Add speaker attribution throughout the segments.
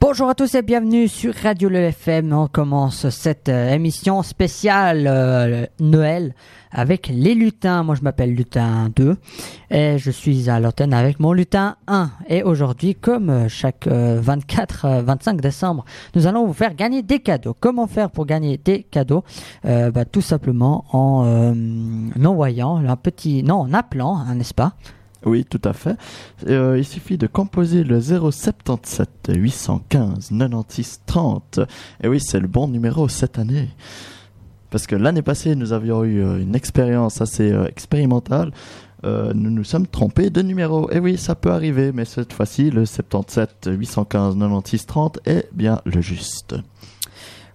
Speaker 1: Bonjour à tous et bienvenue sur Radio Le FM. On commence cette euh, émission spéciale euh, Noël avec les lutins. Moi je m'appelle Lutin 2 et je suis à l'antenne avec mon lutin 1. Et aujourd'hui, comme euh, chaque euh, 24, euh, 25 décembre, nous allons vous faire gagner des cadeaux. Comment faire pour gagner des cadeaux? Bah, Tout simplement en, en envoyant un petit... Non, en appelant, hein, n'est-ce pas?
Speaker 2: Oui, tout à fait. Euh, il suffit de composer le 077 815 96 30. Et oui, c'est le bon numéro cette année. Parce que l'année passée, nous avions eu euh, une expérience assez euh, expérimentale. Nous nous sommes trompés de numéro. Et oui, ça peut arriver, mais cette fois-ci, le 77 815 96 30 est bien le juste.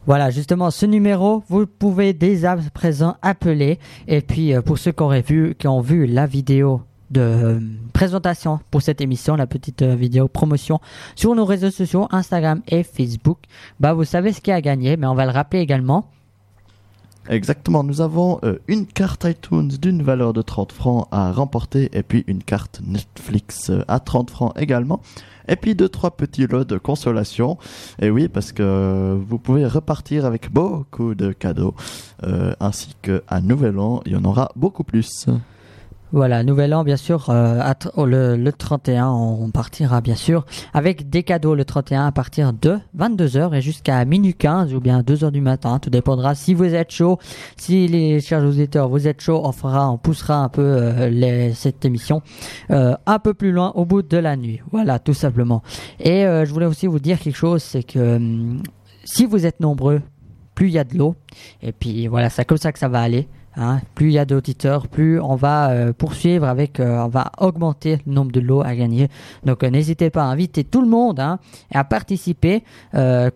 Speaker 1: Voilà, justement, ce numéro, vous pouvez dès à présent appeler. Et puis, pour ceux qui, auraient vu, qui ont vu la vidéo de euh, présentation pour cette émission, la petite euh, vidéo promotion sur nos réseaux sociaux, Instagram et Facebook, bah, vous savez ce qu'il y a à gagner, mais on va le rappeler également.
Speaker 2: Exactement, nous avons euh, une carte iTunes d'une valeur de 30 francs à remporter et puis une carte Netflix à 30 francs également. Et puis deux trois petits lots de consolation. Et oui, parce que vous pouvez repartir avec beaucoup de cadeaux ainsi qu'à Nouvel An, il y en aura beaucoup plus.
Speaker 1: Voilà, nouvel an, bien sûr, euh, oh, le, le 31, on partira bien sûr avec des cadeaux le 31 à partir de 22h et jusqu'à minuit 15 ou bien 2h du matin. Tout dépendra si vous êtes chaud, si les chers auditeurs vous êtes chaud, on fera, on poussera un peu euh, cette émission euh, un peu plus loin au bout de la nuit. Voilà, tout simplement. Et je voulais aussi vous dire quelque chose, c'est que hum, si vous êtes nombreux, plus il y a de l'eau, et puis voilà, c'est comme ça que ça va aller. Hein, plus il y a d'auditeurs, plus on va euh, poursuivre avec, euh, on va augmenter le nombre de lots à gagner. Donc euh, n'hésitez pas à inviter tout le monde hein, à participer.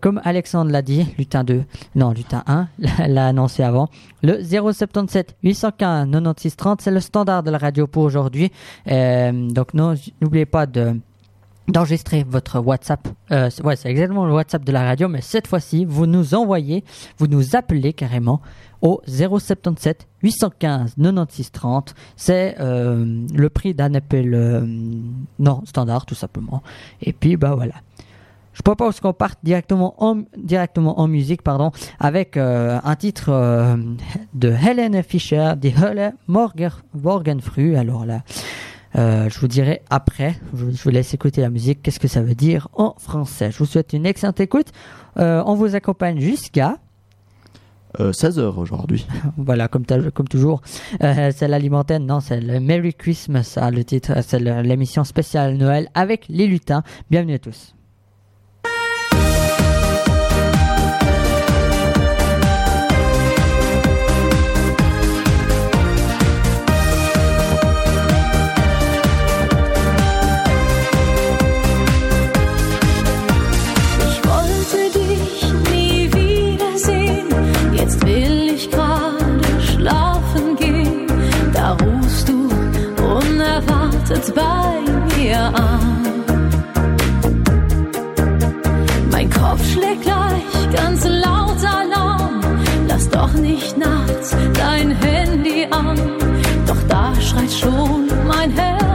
Speaker 1: Comme Alexandre l'a dit, lutin 2, non lutin 1, l'a- annoncé avant. Le 077 815 96 30, c'est le standard de la radio pour aujourd'hui. Donc n'oubliez pas de d'enregistrer votre WhatsApp. Euh, ouais, c'est exactement le WhatsApp de la radio, mais cette fois-ci, vous nous envoyez, vous nous appelez carrément au 077 815 96 30. C'est euh, le prix d'un appel euh, non standard, tout simplement. Et puis, bah voilà. Je propose qu'on parte directement en, directement en musique, pardon, avec euh, un titre euh, de Helen Fischer, de Hölle Morgen, Morgenfrüh. Alors là, euh, je vous dirai après. Je, vous laisse écouter la musique. Qu'est-ce que ça veut dire en français? Je vous souhaite une excellente écoute. Euh, on vous accompagne jusqu'à,
Speaker 2: Euh, 16 heures aujourd'hui.
Speaker 1: voilà, comme, comme toujours, euh, c'est l'alimentaire. Non, c'est le Merry Christmas, ah, le titre. C'est l'émission spéciale Noël avec les lutins. Bienvenue à tous.
Speaker 3: Unerwartet bei mir an. Mein Kopf schlägt gleich ganz laut Alarm. Lass doch nicht nachts dein Handy an. Doch da schreit schon mein Herz.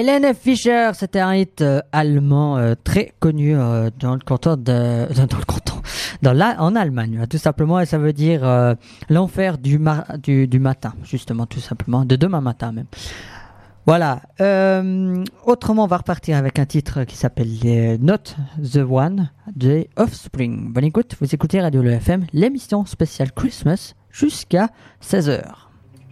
Speaker 4: Helene Fischer, c'était un hit euh, allemand euh, très connu euh, dans le canton de, dans le canton, dans en Allemagne, hein, tout simplement, et ça veut dire l'enfer du, du, matin, justement, tout simplement, de demain matin même. Voilà. Autrement, on va repartir avec un titre qui s'appelle Not the One de Offspring. Bonne écoute, vous écoutez Radio Le FM, l'émission spéciale Christmas jusqu'à 16h.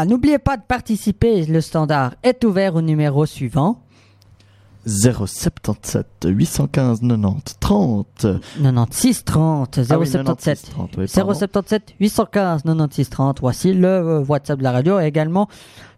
Speaker 4: Voilà, n'oubliez pas de participer, le standard est ouvert au numéro suivant.
Speaker 2: 077 815 90 30.
Speaker 4: 96 30
Speaker 2: Ah oui,
Speaker 4: 077
Speaker 2: 96 30, oui, pardon.
Speaker 4: 077 815 96 30 voici le euh, WhatsApp de la radio et également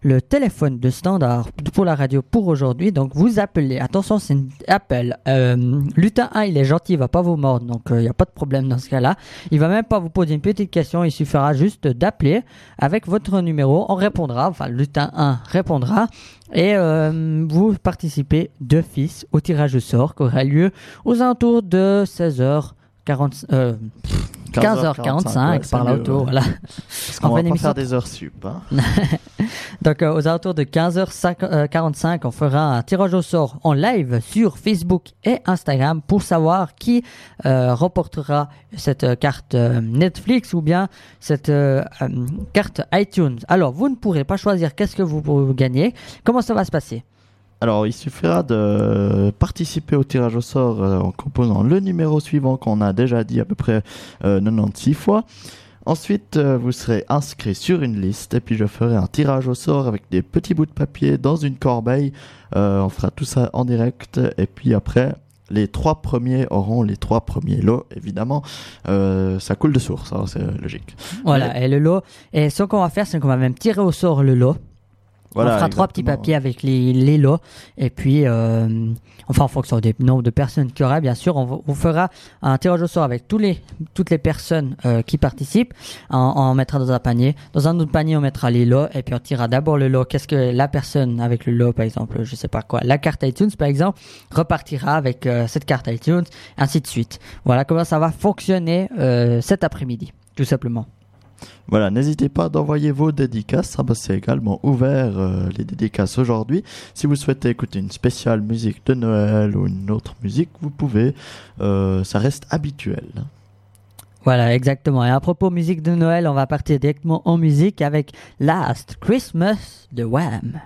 Speaker 4: le téléphone de standard pour la radio pour aujourd'hui. Donc vous appelez. Attention c'est un appel. Euh, lutin 1 il est gentil il va pas vous mordre. Donc il n'y a pas de problème dans ce cas là il va même pas vous poser une petite question. Il suffira juste d'appeler avec votre numéro. On répondra. Enfin lutin 1 répondra. Et euh, vous participez d'office au tirage au sort qui aura lieu aux alentours de 16h40, euh, 15h45
Speaker 2: ouais,
Speaker 4: par là autour. Voilà.
Speaker 2: Parce qu'on
Speaker 4: On
Speaker 2: va pas faire des heures sup. Hein.
Speaker 4: Donc euh, aux alentours de 15h45, on fera un tirage au sort en live sur Facebook et Instagram pour savoir qui euh, remportera cette euh, carte euh, Netflix ou bien cette euh, euh, carte iTunes. Alors vous ne pourrez pas choisir qu'est-ce que vous, vous gagnez. Comment ça va se passer?
Speaker 2: Alors, il suffira de participer au tirage au sort euh, en composant le numéro suivant qu'on a déjà dit à peu près euh, 96 fois. Ensuite, euh, vous serez inscrit sur une liste et puis je ferai un tirage au sort avec des petits bouts de papier dans une corbeille. Euh, on fera tout ça en direct et puis après, les trois premiers auront les trois premiers lots, évidemment. Euh, ça coule de source, hein, c'est logique.
Speaker 4: Voilà, et le lot. Et ce qu'on va faire, c'est qu'on va même tirer au sort le lot.
Speaker 2: Voilà,
Speaker 1: on fera trois petits papiers avec les, les lots. Et puis, euh, enfin, en fonction des nombres de personnes qu'il y aura, bien sûr, on, on fera un tirage au sort avec tous les, toutes les personnes euh, qui participent. On, on mettra dans un panier. Dans un autre panier, on mettra les lots. Et puis, on tirera d'abord le lot. Qu'est-ce que la personne avec le lot, par exemple, je sais pas quoi, la carte iTunes, par exemple, repartira avec euh, cette carte iTunes, ainsi de suite. Voilà comment ça va fonctionner euh, cet après-midi, tout simplement.
Speaker 2: Voilà, n'hésitez pas d'envoyer vos dédicaces. Ah bah, c'est également ouvert euh, les dédicaces aujourd'hui. Si vous souhaitez écouter une spéciale musique de Noël ou une autre musique, vous pouvez. Euh, ça reste habituel.
Speaker 1: Voilà, exactement. Et à propos musique de Noël, on va partir directement en musique avec Last Christmas de Wham.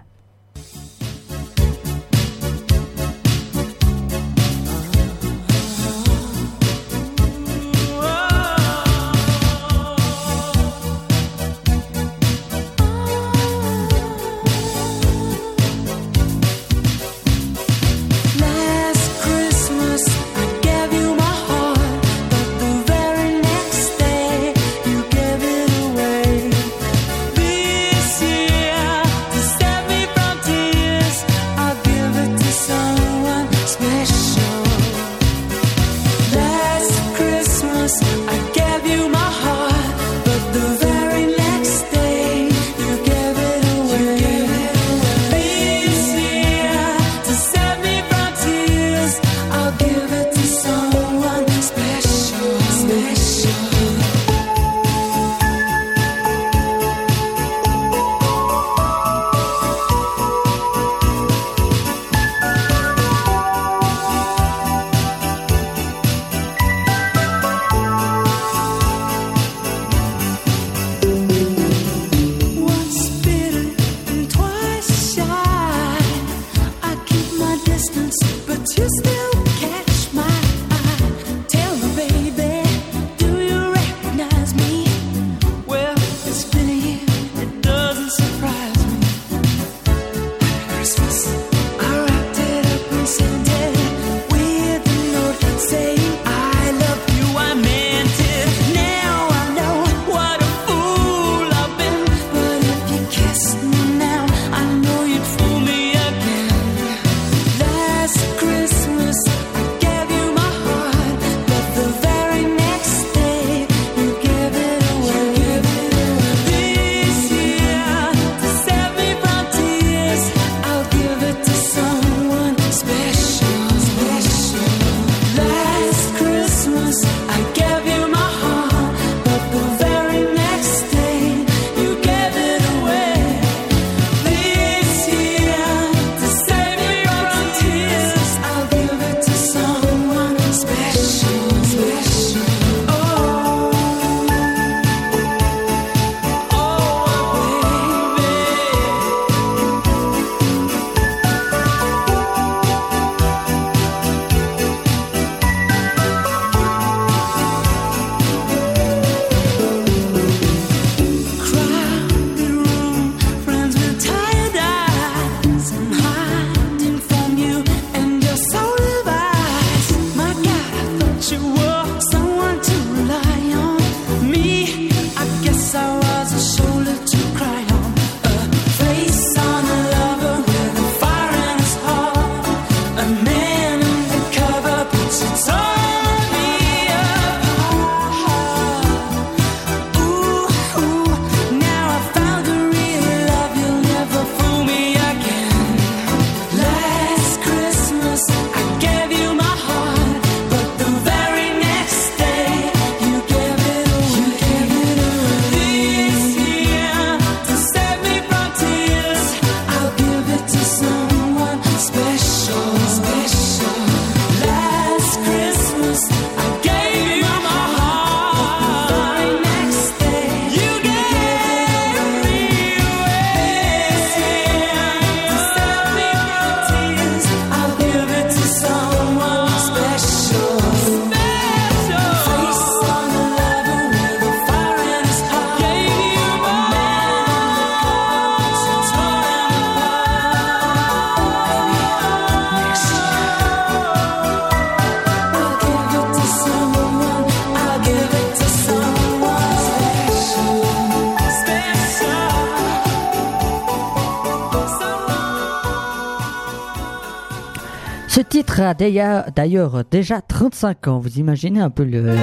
Speaker 1: D'ailleurs déjà 35 ans. Vous imaginez un peu le,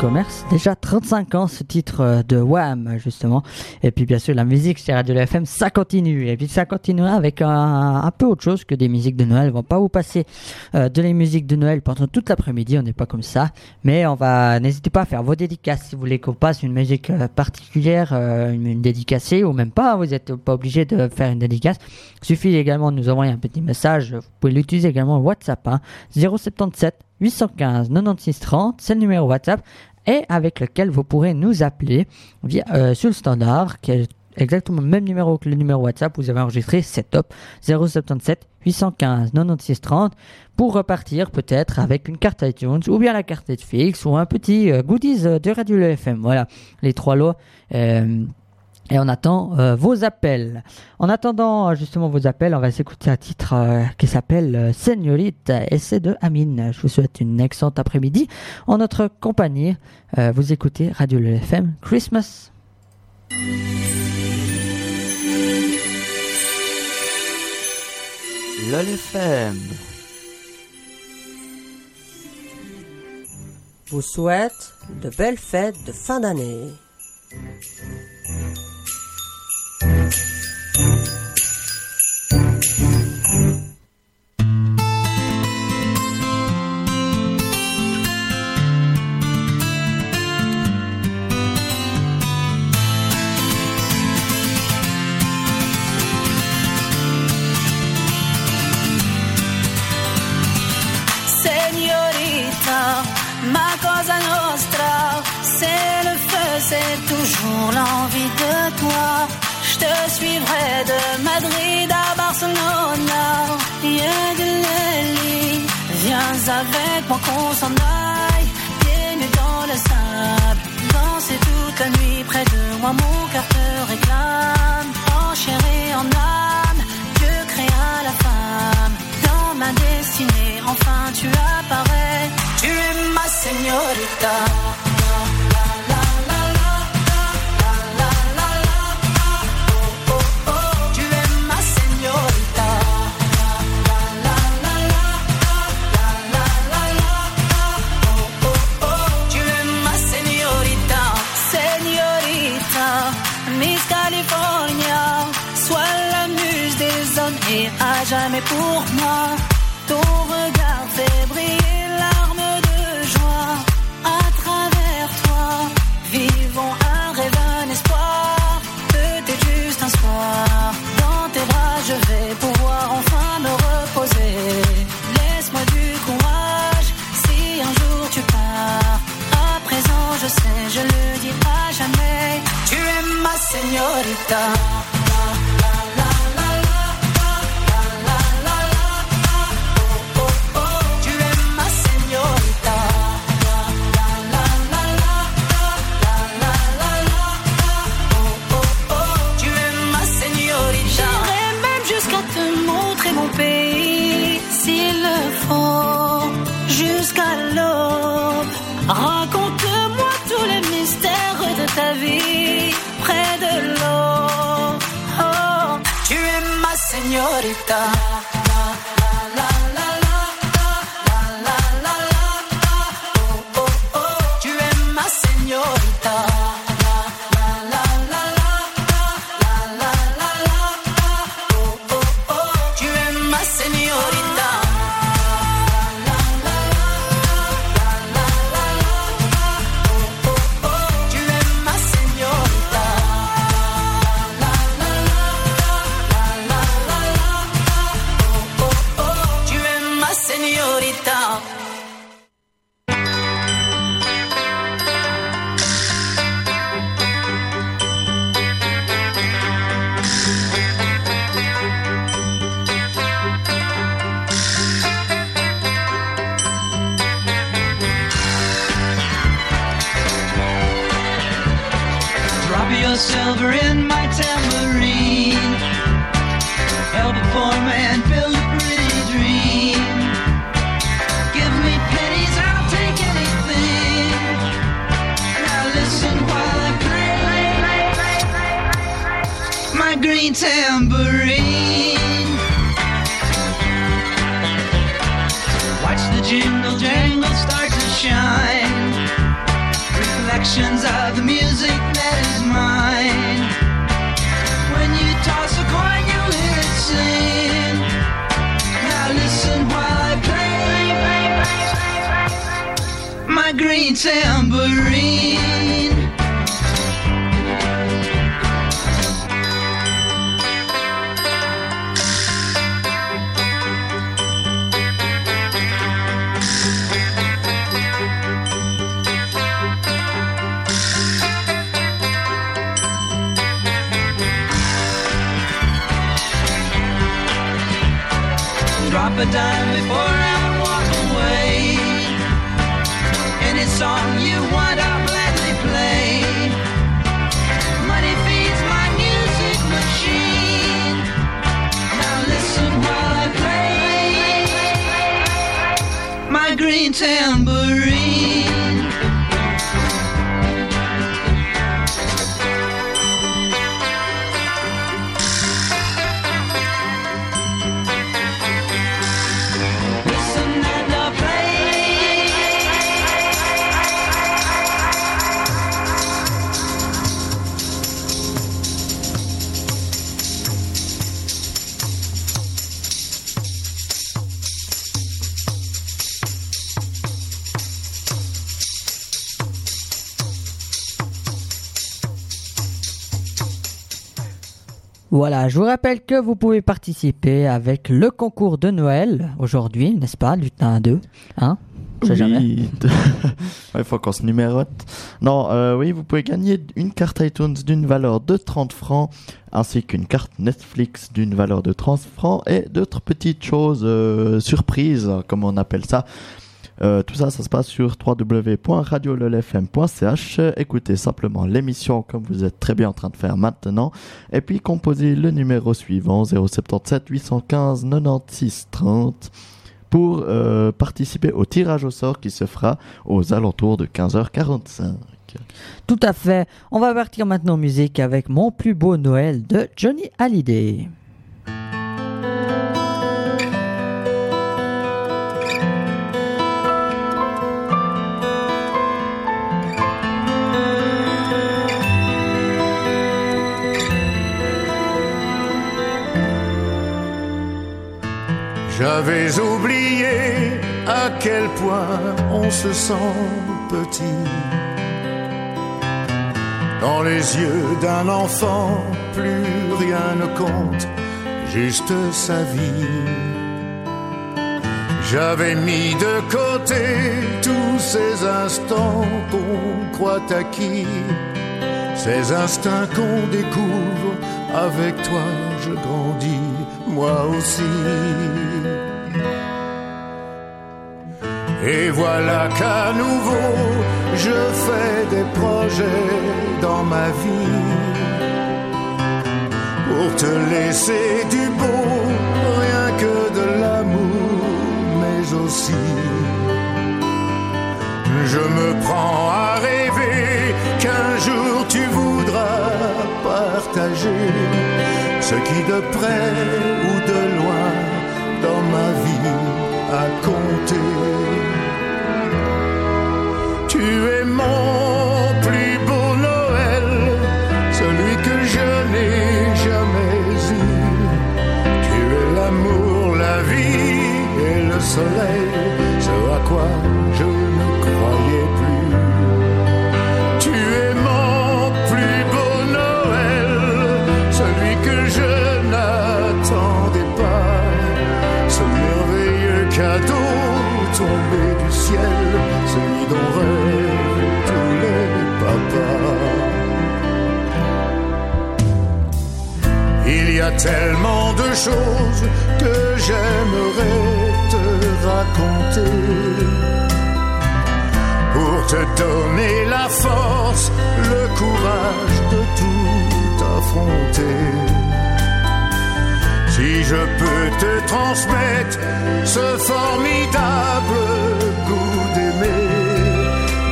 Speaker 1: commerce? Déjà 35 ans ce titre de Wham justement. Et puis bien sûr la musique chez Radio FM ça continue. Et puis ça continuera avec un, peu autre chose que des musiques de Noël. On va pas vous passer euh, de les musiques de Noël pendant toute l'après-midi. On n'est pas comme ça. Mais on va n'hésitez pas à faire vos dédicaces si vous voulez qu'on passe une musique euh, particulière, euh, une, une dédicacée ou même pas. Vous n'êtes pas obligé de faire une dédicace. Il suffit également de nous envoyer un petit message. Vous pouvez l'utiliser également WhatsApp. Hein, 077 815 96 30. C'est le numéro WhatsApp et avec lequel vous pourrez nous appeler via, euh, sur le standard qui est exactement le même numéro que le numéro WhatsApp. Vous avez enregistré, c'est top. 077 815 96 30 pour repartir peut-être avec une carte iTunes ou bien la carte Netflix ou un petit euh, goodies euh, de Radio Le FM. Voilà, les trois lots. Et on attend euh, vos appels. En attendant euh, justement vos appels, on va s'écouter un titre euh, qui s'appelle euh, Señorita et c'est de Amine. Je vous souhaite une excellente après-midi en notre compagnie. Euh, vous écoutez Radio Le FM Christmas.
Speaker 2: LOL FM.
Speaker 5: vous souhaite de belles fêtes de fin d'année.
Speaker 6: Señorita, moi qu'on s'en aille. Pieds nus dans le sable, danser toute la nuit près de moi, mon cœur te réclame. En chair et en âme, Dieu créa la femme. Dans ma destinée, enfin tu apparais. Tu es ma señorita. Pour
Speaker 7: green tambourine.
Speaker 1: Voilà, je vous rappelle que vous pouvez participer avec le concours de Noël aujourd'hui, n'est-ce pas, lutin 2 Hein Je sais jamais.
Speaker 2: Il faut qu'on se numérote. Non, euh, oui, vous pouvez gagner une carte iTunes d'une valeur de 30 francs, ainsi qu'une carte Netflix d'une valeur de 30 francs et d'autres petites choses euh, surprises, comme on appelle ça. Euh, tout ça, ça se passe sur www.radiololfm.ch. Écoutez simplement l'émission comme vous êtes très bien en train de faire maintenant. Et puis composez le numéro suivant 077 815 96 30 pour euh, participer au tirage au sort qui se fera aux alentours de 15h45.
Speaker 1: Tout à fait. On va partir maintenant en musique avec Mon plus beau Noël de Johnny Hallyday.
Speaker 8: J'avais oublié à quel point on se sent petit. Dans les yeux d'un enfant, plus rien ne compte, juste sa vie. J'avais mis de côté tous ces instants qu'on croit acquis, ces instincts qu'on découvre. Avec toi, je grandis, moi aussi. Et voilà qu'à nouveau, je fais des projets dans ma vie pour te laisser du beau, rien que de l'amour, mais aussi. Je me prends à rêver qu'un jour tu voudras partager ce qui de près ou de loin dans ma vie a compté. Mon plus beau Noël, celui que je n'ai jamais eu. Tu es l'amour, la vie et le soleil, ce à quoi tellement de choses que j'aimerais te raconter pour te donner la force, le courage de tout affronter. Si je peux te transmettre ce formidable goût d'aimer,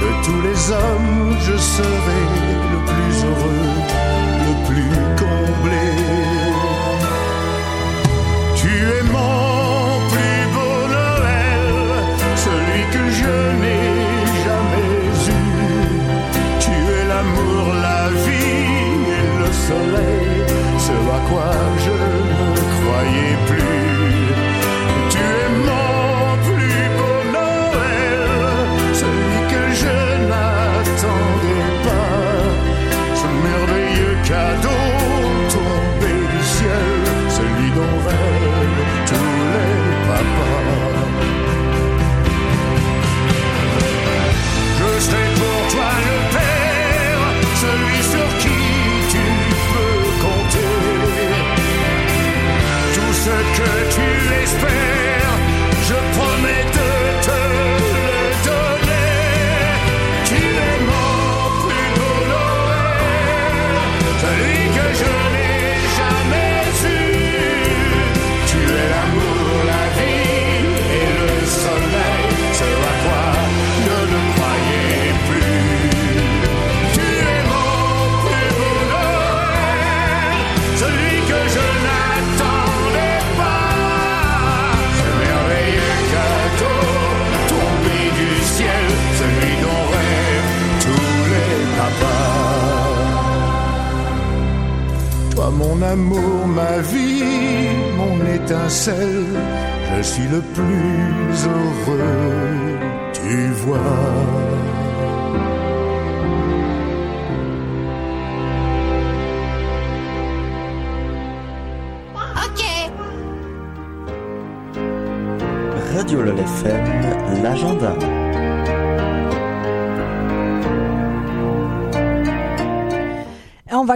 Speaker 8: de tous les hommes, je serai le plus heureux, le plus comblé.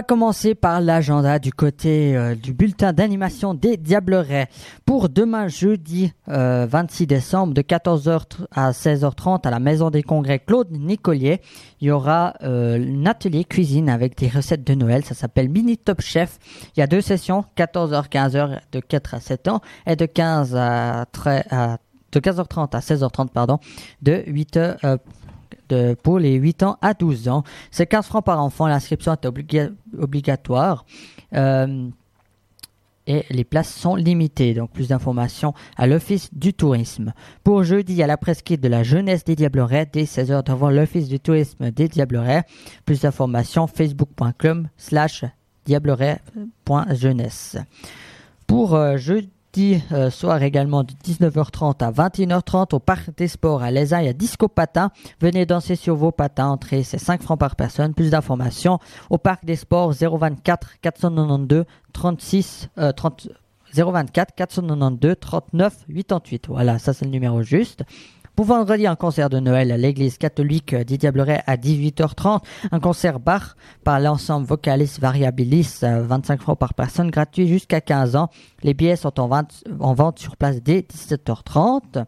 Speaker 1: Commencer par l'agenda du côté euh, du bulletin d'animation des Diablerets. Pour demain jeudi euh, 26 décembre de 14h à 16h30 à la Maison des Congrès Claude Nicolier, il y aura euh, un atelier cuisine avec des recettes de Noël. Ça s'appelle Mini Top Chef. Il y a deux sessions, 14h, 15h de 4 à 7 ans et de 15 à, 13 à- de 15h30 à 16h30 pardon, de 8 heures euh, pour les 8 ans à 12 ans. C'est 15 francs par enfant. L'inscription est obliga- obligatoire. Euh, et les places sont limitées. Donc plus d'informations à l'Office du tourisme. Pour jeudi, a la presqu'île de la jeunesse des Diablerets dès 16h devant l'Office du tourisme des Diablerets. Plus d'informations facebook.com slash diableret.jeunesse. Pour euh, jeudi euh, soir également de 19h30 à 21h30 au Parc des Sports à Lézin, il y a Disco Patin. Venez danser sur vos patins. Entrée, c'est 5 francs par personne. Plus d'informations au Parc des Sports 024 492 36 euh, 30 024 492 39 88. Voilà, ça c'est le numéro juste. Pour vendredi, un concert de Noël à l'église catholique des Diablerets à 18h30. Un concert bar par l'ensemble Vocalis Variabilis, euh, 25 francs par personne, gratuit jusqu'à 15 ans. Les billets sont en vente, en vente sur place dès 17h30.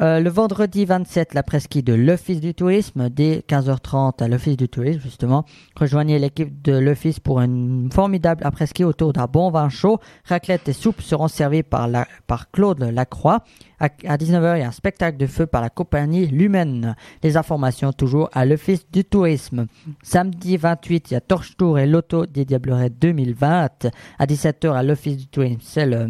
Speaker 1: Euh, le vendredi 27, la presqu'île de l'Office du tourisme, dès 15h30 à l'Office du tourisme, justement. Rejoignez l'équipe de l'Office pour une formidable après-ski autour d'un bon vin chaud. Raclette et soupe seront servis par, la, par Claude Lacroix. À, à 19h, il y a un spectacle de feu par la compagnie Lumen. Les informations toujours à l'Office du tourisme. Samedi 28, il y a Torche Tour et Loto des Diablerets 2020. À 17h, à l'Office du tourisme, c'est le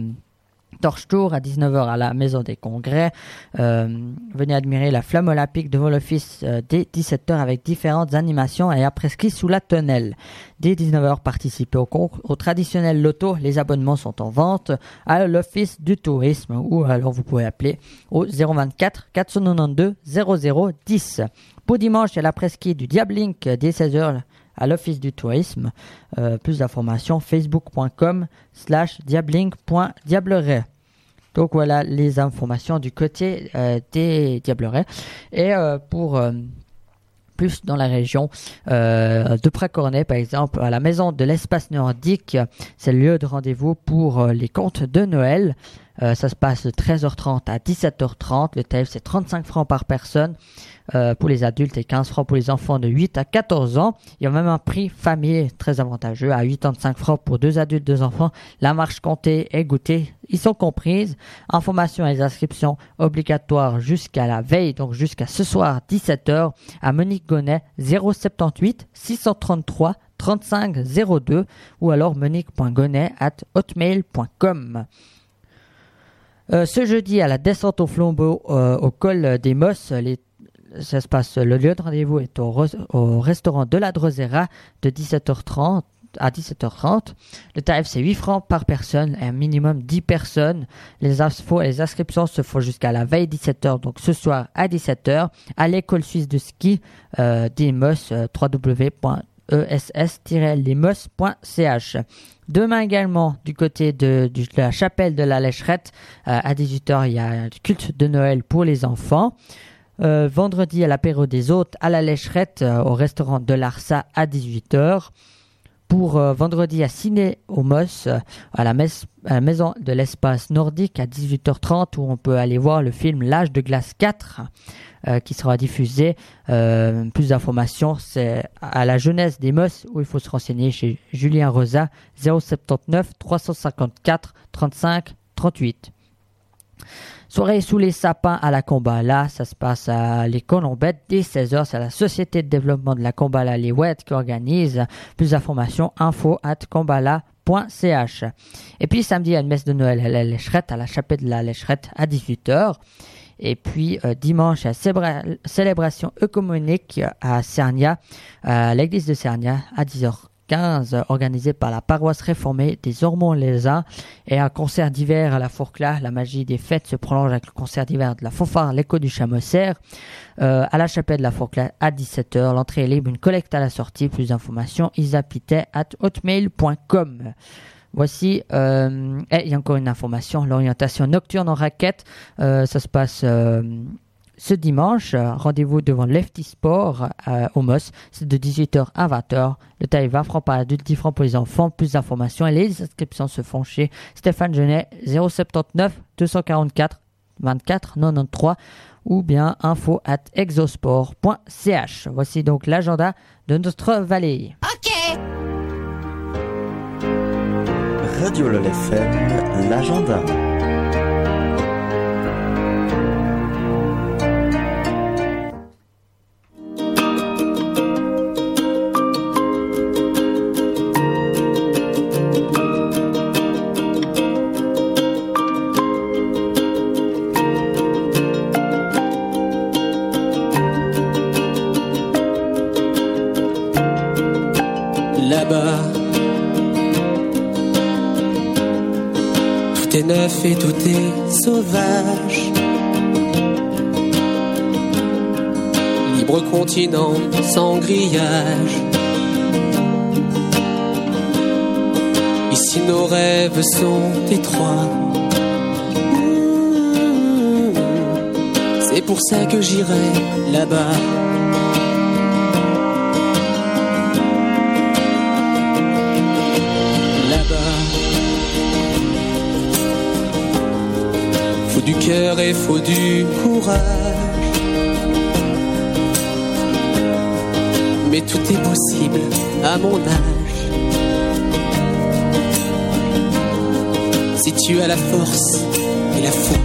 Speaker 1: Torche Tour à 19h à la Maison des Congrès. Euh, venez admirer la flamme olympique devant l'office euh, dès 17h avec différentes animations et après-ski sous la tonnelle. Dès 19h, participez au, au traditionnel loto. Les abonnements sont en vente à l'office du tourisme ou alors vous pouvez appeler au 024 492 0010. Pour dimanche, il y a l'après-ski du Diablink dès 16h à l'office du tourisme. Euh, plus d'informations facebook.com slash diablink.diableret. Donc voilà les informations du côté euh, des Diablerets. Et euh, pour euh, plus dans la région euh, de Pracornet, par exemple, à la maison de l'espace nordique, c'est le lieu de rendez-vous pour les contes de Noël. Euh, ça se passe de 13h30 à 17h30. Le tarif c'est 35 francs par personne euh, pour les adultes et 15 francs pour les enfants de 8 à 14 ans. Il y a même un prix famille très avantageux à 85 francs pour deux adultes, deux enfants. La marche comptée et goûter, ils sont comprises. Informations et inscriptions obligatoires jusqu'à la veille, donc jusqu'à ce soir 17h à Monique Gonnet 078 633 35 02 ou alors monique.gonnet at hotmail.com. Euh, ce jeudi, à la descente au flambeau euh, au col des Mosses, ça se passe, le lieu de rendez-vous est au, res- au restaurant de la Drosera de 17h30 à 17h30. Le tarif c'est 8 francs par personne et un minimum 10 personnes. Les, infos et les inscriptions se font jusqu'à la veille 17h, donc ce soir à 17h, à l'école suisse de ski euh, des Mosses, euh, www.ess-limos.ch. Demain également, du côté de, la chapelle de la Lécherette, euh, à 18h, il y a un culte de Noël pour les enfants. Euh, vendredi, à l'apéro des hôtes, à la Lécherette, euh, au restaurant de l'Arsa, à 18h. pour vendredi à Ciné au Moss, à la maison de l'espace nordique à 18h30 où on peut aller voir le film L'âge de glace 4 euh, qui sera diffusé. Euh, plus d'informations, c'est à la jeunesse des Moss où il faut se renseigner chez Julien Rosa 079 354 35 38. Soirée sous les sapins à la Combala, ça se passe à les Colombettes dès 16h. C'est la Société de développement de la Combala Les Ouettes qui organise. Plus d'informations, info at combala.ch. Et puis samedi, il y une messe de Noël à la Lécherette, à la chapelle de la Lécherette à 18h. Et puis euh, dimanche, il y a célébra- célébration œcuménique à Cernia, à l'église de Cernia à 10h15, organisée par la paroisse réformée des Ormonts-les-Uns et un concert d'hiver à la Fourcla. La magie des fêtes se prolonge avec le concert d'hiver de la fanfare L'écho du Chamosser euh, à la chapelle de la Fourcla à 17h. L'entrée est libre, une collecte à la sortie. Plus d'informations, isapitet at hotmail.com. Voici, euh, il y a encore une information, l'orientation nocturne en raquette, euh, ça se passe euh, ce dimanche. Rendez-vous devant Lefty Sport au MOS, c'est de 18h à 20h. Le tarif 20 francs par adulte, 10 francs pour les enfants. Plus d'informations et les inscriptions se font chez Stéphane Genet 079 244 24 93 ou bien info at exosport.ch. Voici donc l'agenda de notre vallée.
Speaker 9: Radio LOL FM, l'agenda.
Speaker 3: Tout est sauvage. Libre continent sans grillage. Ici nos rêves sont étroits. C'est pour ça que j'irai là-bas. Cœur et faut du courage. Mais tout est possible à mon âge. Si tu as la force et la foi.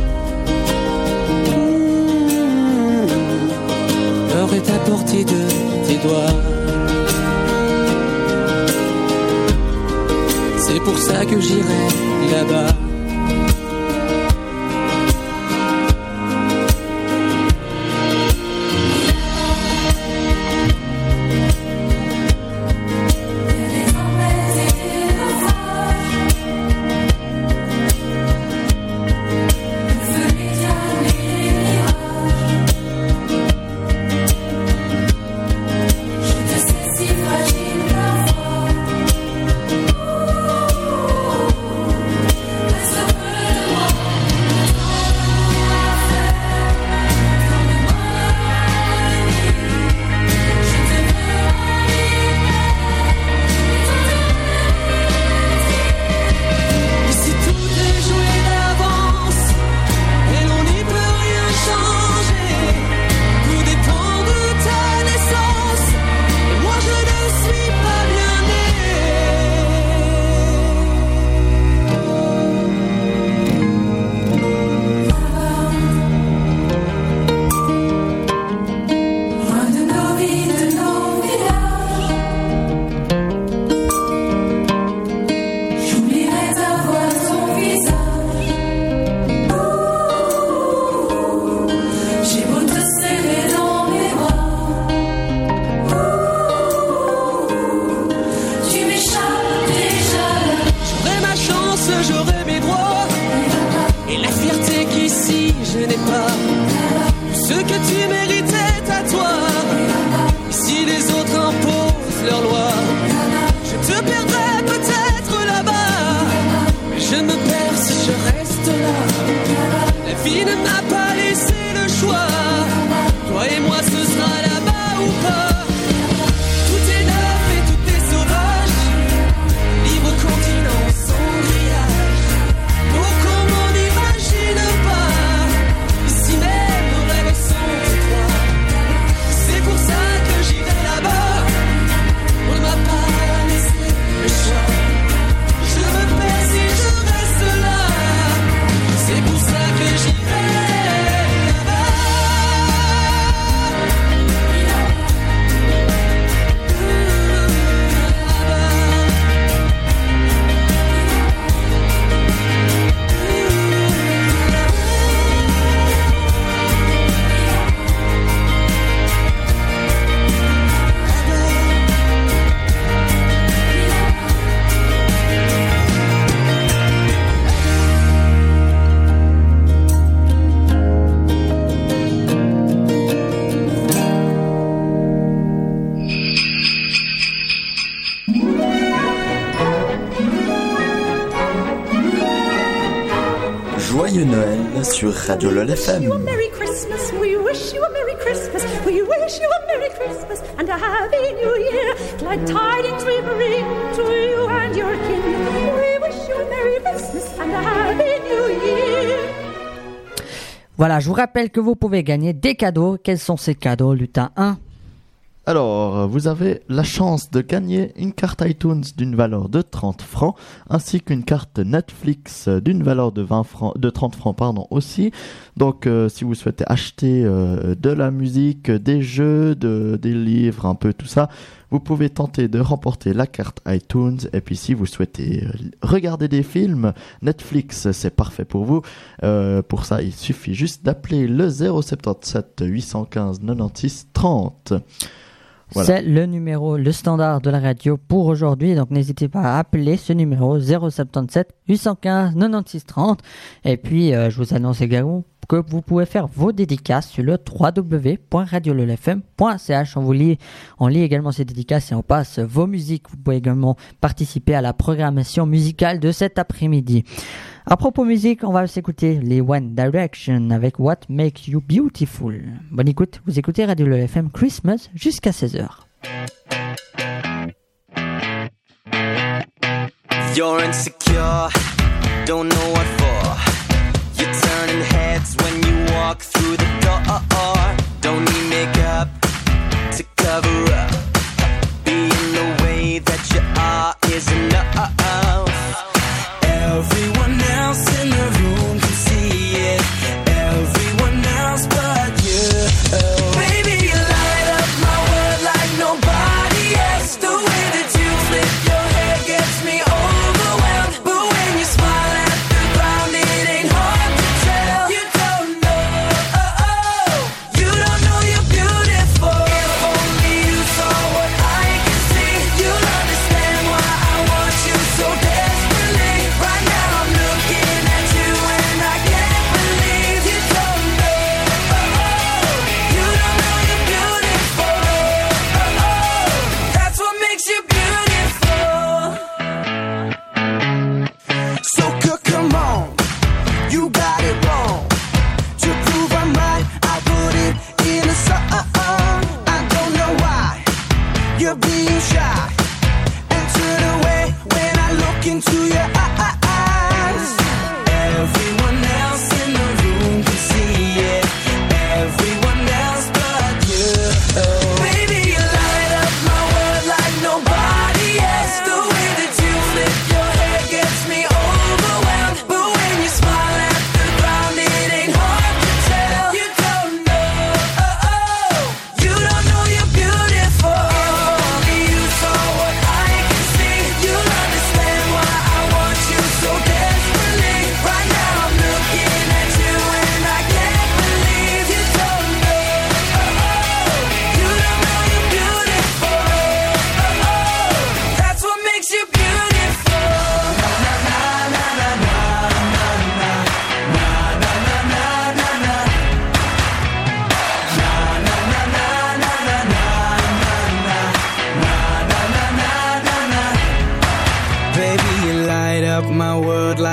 Speaker 3: L'heure est à portée de tes doigts. C'est pour ça que j'irai là-bas.
Speaker 10: Happy New Year.
Speaker 1: Voilà, je vous rappelle que vous pouvez gagner des cadeaux. Quels sont ces cadeaux, lutin 1
Speaker 2: Alors, vous avez la chance de gagner une carte iTunes d'une valeur de 30 francs, ainsi qu'une carte Netflix d'une valeur de 20 francs, de 30 francs, aussi. Donc, euh, si vous souhaitez acheter euh, de la musique, des jeux, de, des livres, un peu tout ça, vous pouvez tenter de remporter la carte iTunes. Et puis, si vous souhaitez euh, regarder des films, Netflix, c'est parfait pour vous. Euh, pour ça, il suffit juste d'appeler le 077 815 96 30.
Speaker 1: C'est le numéro, le standard de la radio pour aujourd'hui. Donc n'hésitez pas à appeler ce numéro 077 815 96 30. Et puis euh, je vous annonce également que vous pouvez faire vos dédicaces sur le www.radiololfm.ch. On vous lit, on lit également ces dédicaces et on passe vos musiques. Vous pouvez également participer à la programmation musicale de cet après-midi. À propos musique, on va s'écouter les One Direction avec What Makes You Beautiful. Bonne écoute, vous écoutez Radio Le FM Christmas jusqu'à 16h.
Speaker 11: You're insecure, don't know what for. You're turning heads when you walk through the door. Don't need makeup to cover up. Being the way that you are is enough. Everyone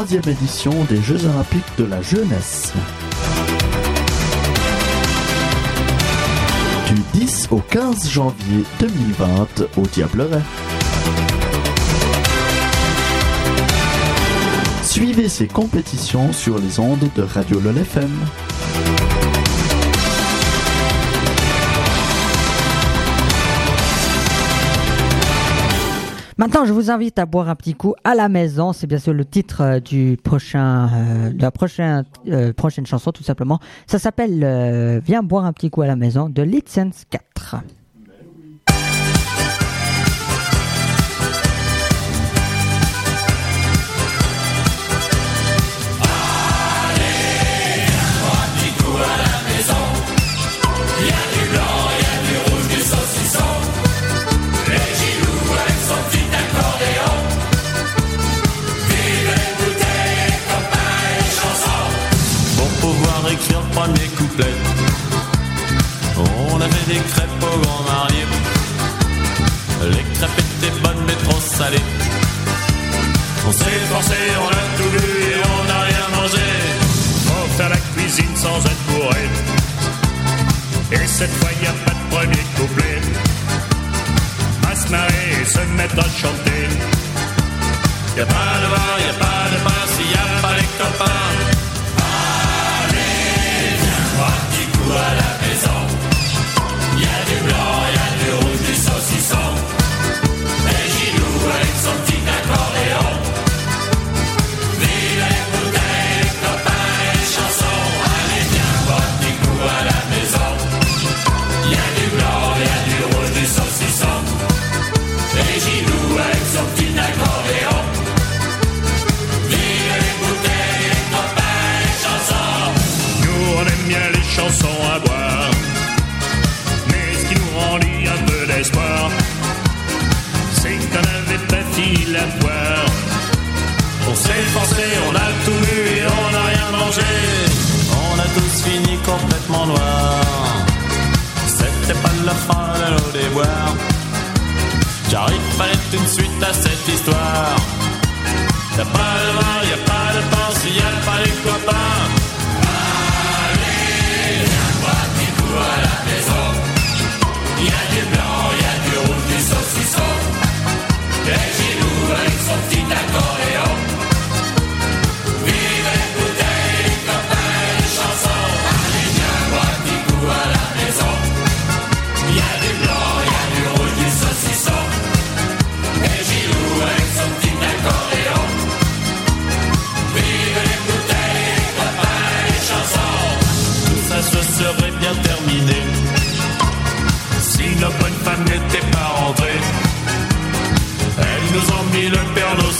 Speaker 2: Troisième édition des Jeux Olympiques de la jeunesse. Du 10 au 15 janvier 2020 au Diableret. Suivez ces compétitions sur les ondes de Radio LOL FM.
Speaker 1: Maintenant, je vous invite à boire un petit coup à la maison. C'est bien sûr le titre euh, du prochain, euh, de la prochaine, euh, prochaine chanson, tout simplement. Ça s'appelle euh, Viens boire un petit coup à la maison de Litsense 4.
Speaker 12: Couplet, on avait des crêpes au grand marié. Les crêpes étaient bonnes mais trop salées. On s'est forcé, on a tout lu et on n'a rien mangé.
Speaker 8: Faut faire la cuisine sans être bourré. Et cette fois, y a pas de premier couplet. À se marrer et se mettre à chanter.
Speaker 12: Y a pas de bar, y a pas de s'il y a pas les copains.
Speaker 8: On
Speaker 12: a tout bu et on n'a rien mangé. On a tous fini complètement noirs. C'était pas la fin de l'eau des boires. Car il fallait une suite à cette histoire. Y'a pas de vin, y'a pas de pain s'il y a pas les copains.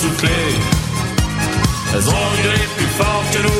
Speaker 12: Clé. Elles ont gueulé plus fort que nous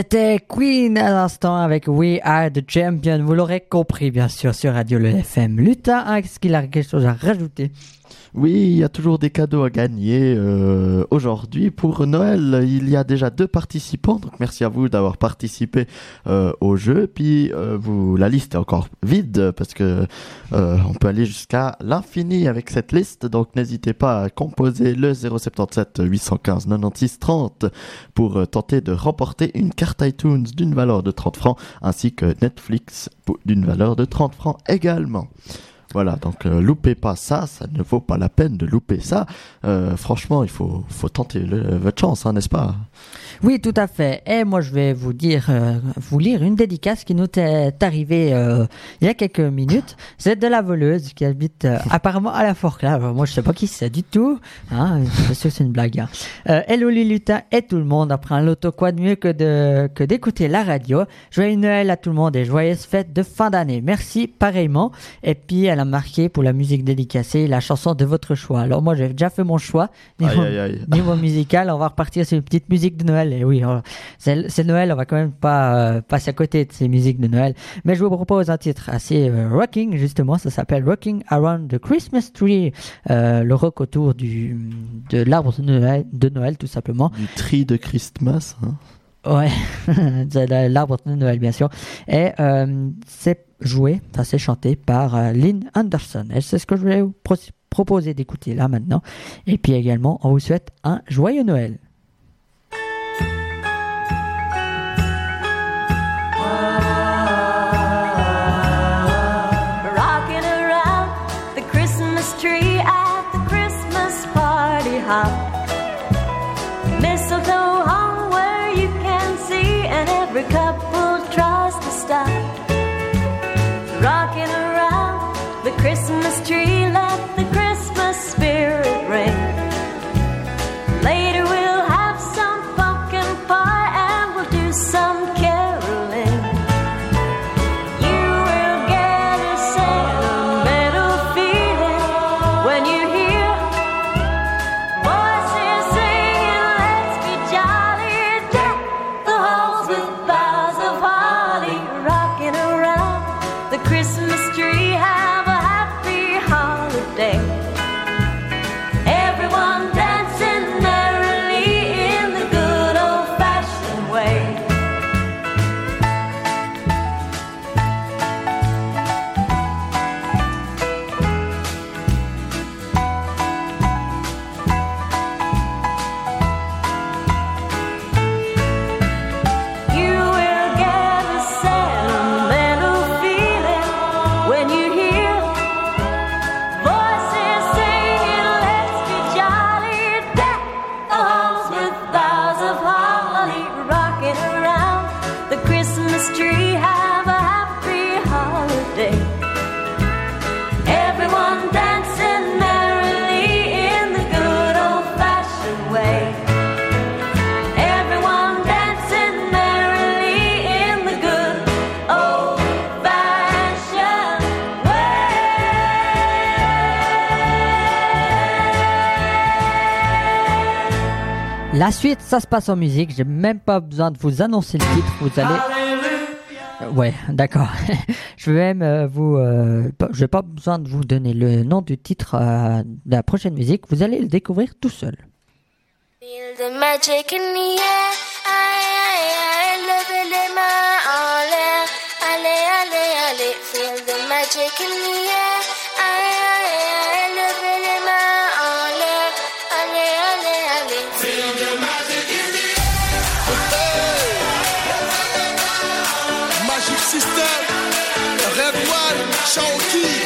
Speaker 1: C'était Queen à l'instant avec We Are the Champion. Vous l'aurez compris, bien sûr, sur Radio Le FM. Lutin, est-ce qu'il a quelque chose à rajouter?
Speaker 2: Oui, il y a toujours des cadeaux à gagner euh, aujourd'hui. Pour Noël, il y a déjà deux participants, donc merci à vous d'avoir participé euh, au jeu. Puis euh, vous, la liste est encore vide parce que on peut aller jusqu'à l'infini avec cette liste. Donc n'hésitez pas à composer le 077 815 96 30 pour tenter de remporter une carte iTunes d'une valeur de 30 francs ainsi que Netflix d'une valeur de 30 francs également. Voilà, donc euh, loupez pas ça, ça ne vaut pas la peine de louper ça. Euh, franchement, il faut, faut tenter votre chance, hein, n'est-ce pas?
Speaker 1: Oui, tout à fait. Et moi, je vais vous dire, euh, vous lire une dédicace qui nous est arrivée euh, il y a quelques minutes. C'est de la voleuse qui habite euh, apparemment à la Forclaz. Moi, je sais pas qui c'est du tout. Hein, c'est une blague. Hein. Euh, hello Lilutin et tout le monde. Après un loto, quoi de mieux que de que d'écouter la radio. Joyeux Noël à tout le monde et joyeuses fêtes de fin d'année. Merci pareillement. Et puis, elle a marqué pour la musique dédicacée la chanson de votre choix. Alors moi, j'ai déjà fait mon choix. Niveau,
Speaker 2: Aïe, aïe, aïe.
Speaker 1: niveau musical, on va repartir sur une petite musique de Noël. Et oui, on- c'est Noël, on va quand même pas euh, passer à côté de ces musiques de Noël. Mais je vous propose un titre assez euh, rocking, justement. Ça s'appelle Rocking Around the Christmas Tree. Euh, le rock autour du de l'arbre de Noël, de Noël, tout simplement.
Speaker 2: Du tri de Christmas. Hein
Speaker 1: Ouais, l'arbre de Noël, bien sûr. Et c'est joué, enfin c'est chanté par Lynn Anderson. Et c'est ce que je voulais vous pro- proposer d'écouter là maintenant. Et puis également, on vous souhaite un joyeux Noël. La suite, ça se passe en musique. J'ai même pas besoin de vous annoncer le titre. Vous allez. Ouais, d'accord. je vais même euh, vous. Euh, n'ai pas besoin de vous donner le nom du titre euh, de la prochaine musique. Vous allez le découvrir tout seul.
Speaker 13: Feel the magic in the air. Aïe, aïe, aïe,
Speaker 14: One, Shawky.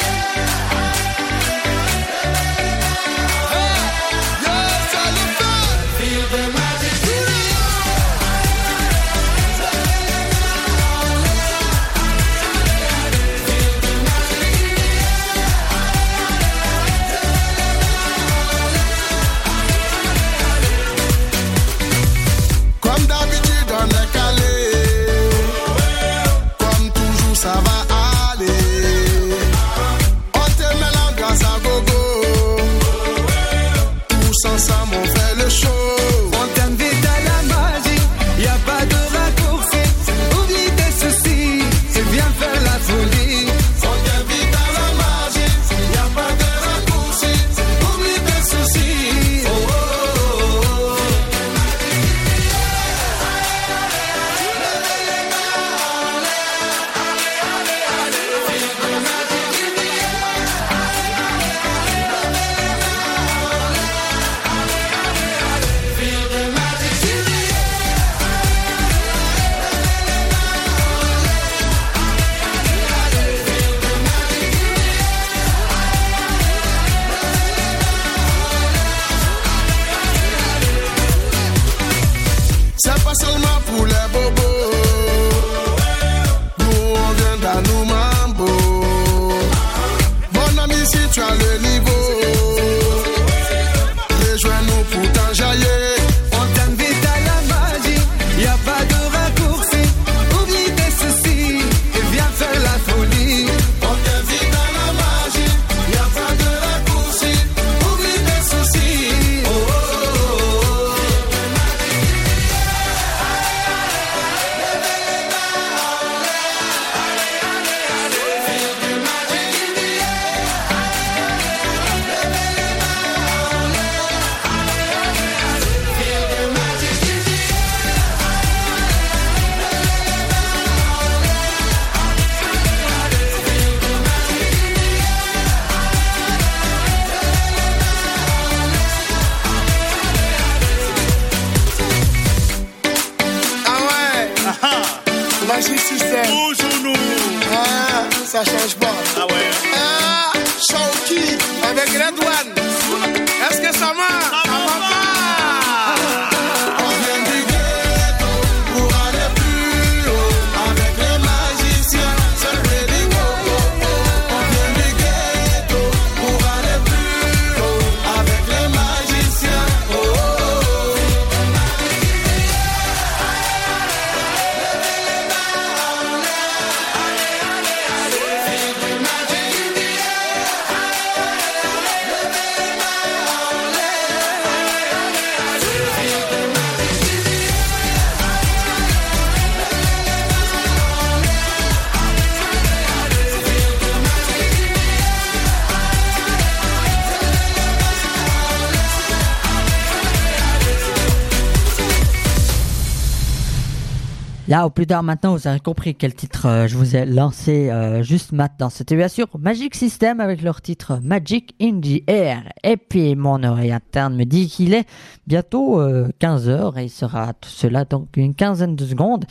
Speaker 1: Au plus tard maintenant, vous avez compris quel titre euh, je vous ai lancé euh, juste maintenant. C'était bien sûr Magic System avec leur titre Magic in the Air. Et puis mon oreille interne me dit qu'il est bientôt 15h et il sera tout cela donc une quinzaine de secondes.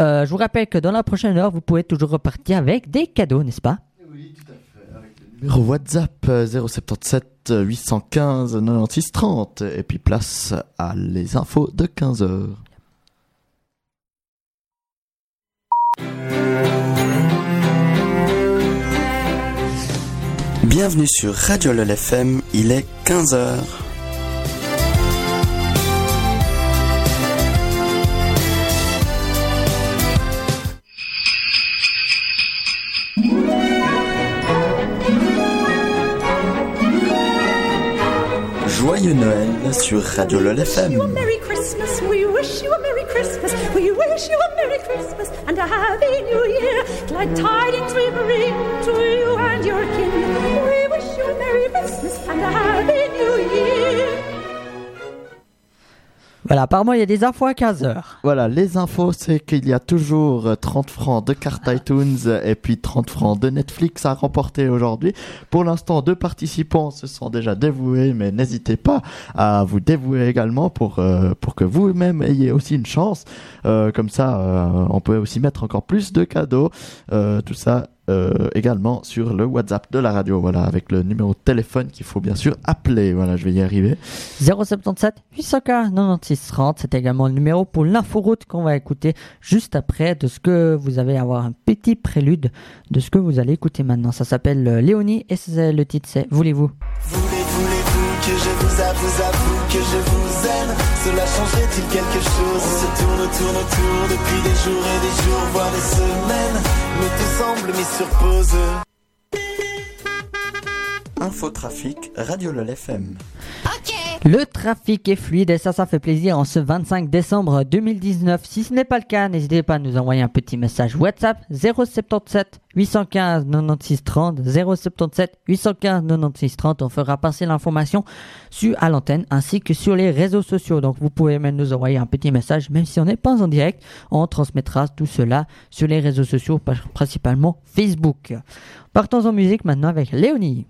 Speaker 1: Euh, je vous rappelle que dans la prochaine heure, vous pouvez toujours repartir avec des cadeaux, n'est-ce pas?
Speaker 2: Numéro WhatsApp euh, 077 815 96 30 et puis place à les infos de 15h.
Speaker 9: Bienvenue sur Radio LOL FM, il est 15h. Joyeux Joyeux Noël sur Radio LOL FM.
Speaker 10: Merry Christmas, we wish you a Merry Christmas, we wish you a Merry Christmas and a Happy New Year.
Speaker 1: Voilà, apparemment il y a des infos à 15h.
Speaker 2: Voilà, les infos, c'est qu'il y a toujours euh, 30 francs de carte iTunes et puis 30 francs de Netflix à remporter aujourd'hui. Pour l'instant, deux participants se sont déjà dévoués, mais n'hésitez pas à vous dévouer également pour, euh, pour que vous-même ayez aussi une chance. Euh, comme ça, euh, on peut aussi mettre encore plus de cadeaux. Euh, tout ça euh, également sur le WhatsApp de la radio, voilà, avec le numéro de téléphone qu'il faut bien sûr appeler. Voilà, je vais y arriver.
Speaker 1: 077 815 96 30, c'est également le numéro pour l'inforoute qu'on va écouter juste après de ce que vous allez avoir un petit prélude de ce que vous allez écouter maintenant. Ça s'appelle euh, Léonie et c'est- le titre c'est Voulez-vous?
Speaker 15: Voulez-vous que je vous avoue, avoue que je vous aime Cela changerait-il quelque chose On se tourne, tourne autour depuis des jours et des jours, voire des semaines. Mais tout semble mis sur pause.
Speaker 9: Infotrafic Radio LOL FM.
Speaker 1: Le trafic est fluide et ça, ça fait plaisir en ce 25 décembre 2019. Si ce n'est pas le cas, n'hésitez pas à nous envoyer un petit message WhatsApp 077 815 96 30 077 815 96 30. On fera passer l'information sur à l'antenne ainsi que sur les réseaux sociaux. Donc vous pouvez même nous envoyer un petit message, même si on n'est pas en direct, on transmettra tout cela sur les réseaux sociaux, principalement Facebook. Partons en musique maintenant avec Léonie.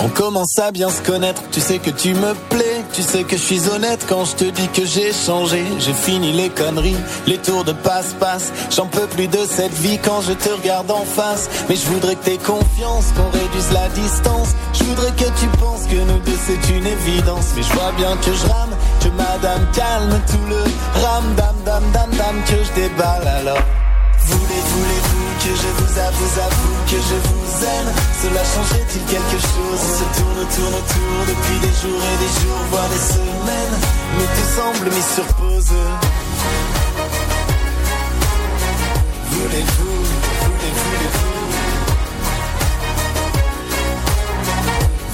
Speaker 15: On commence à bien se connaître, tu sais que tu me plais, tu sais que je suis honnête. Quand je te dis que j'ai changé, j'ai fini les conneries, les tours de passe-passe, j'en peux plus de cette vie quand je te regarde en face, mais je voudrais que t'aies confiance, qu'on réduise la distance, je voudrais que tu penses que nous deux c'est une évidence, mais je vois bien que je rame, que madame calme tout le ram dam dam dam dam que je déballe alors. Voulez, voulez-vous que je vous avoue, avoue que je vous aime. Cela changerait-il quelque chose? On se tourne, tourne autour depuis des jours et des jours, voire des semaines. Mais tout semble mis sur pause. Voulez-vous, voulez, voulez-vous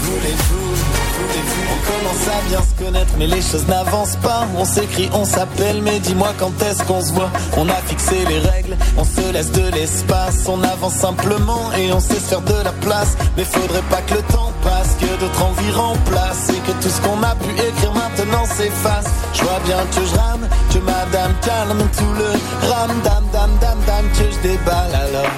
Speaker 15: Voulez-vous, voulez-vous On commence à bien se connaître mais les choses n'avancent pas. On s'écrit, on s'appelle mais dis-moi quand est-ce qu'on se voit. On a fixé les règles, on se laisse de l'espace. On avance simplement et on sait se faire de la place. Mais faudrait pas que le temps passe, que d'autres envies remplacent. Et que tout ce qu'on a pu écrire maintenant s'efface. Je vois bien que je rame, que madame calme tout le ram. Dam dam dam dam que je déballe. Alors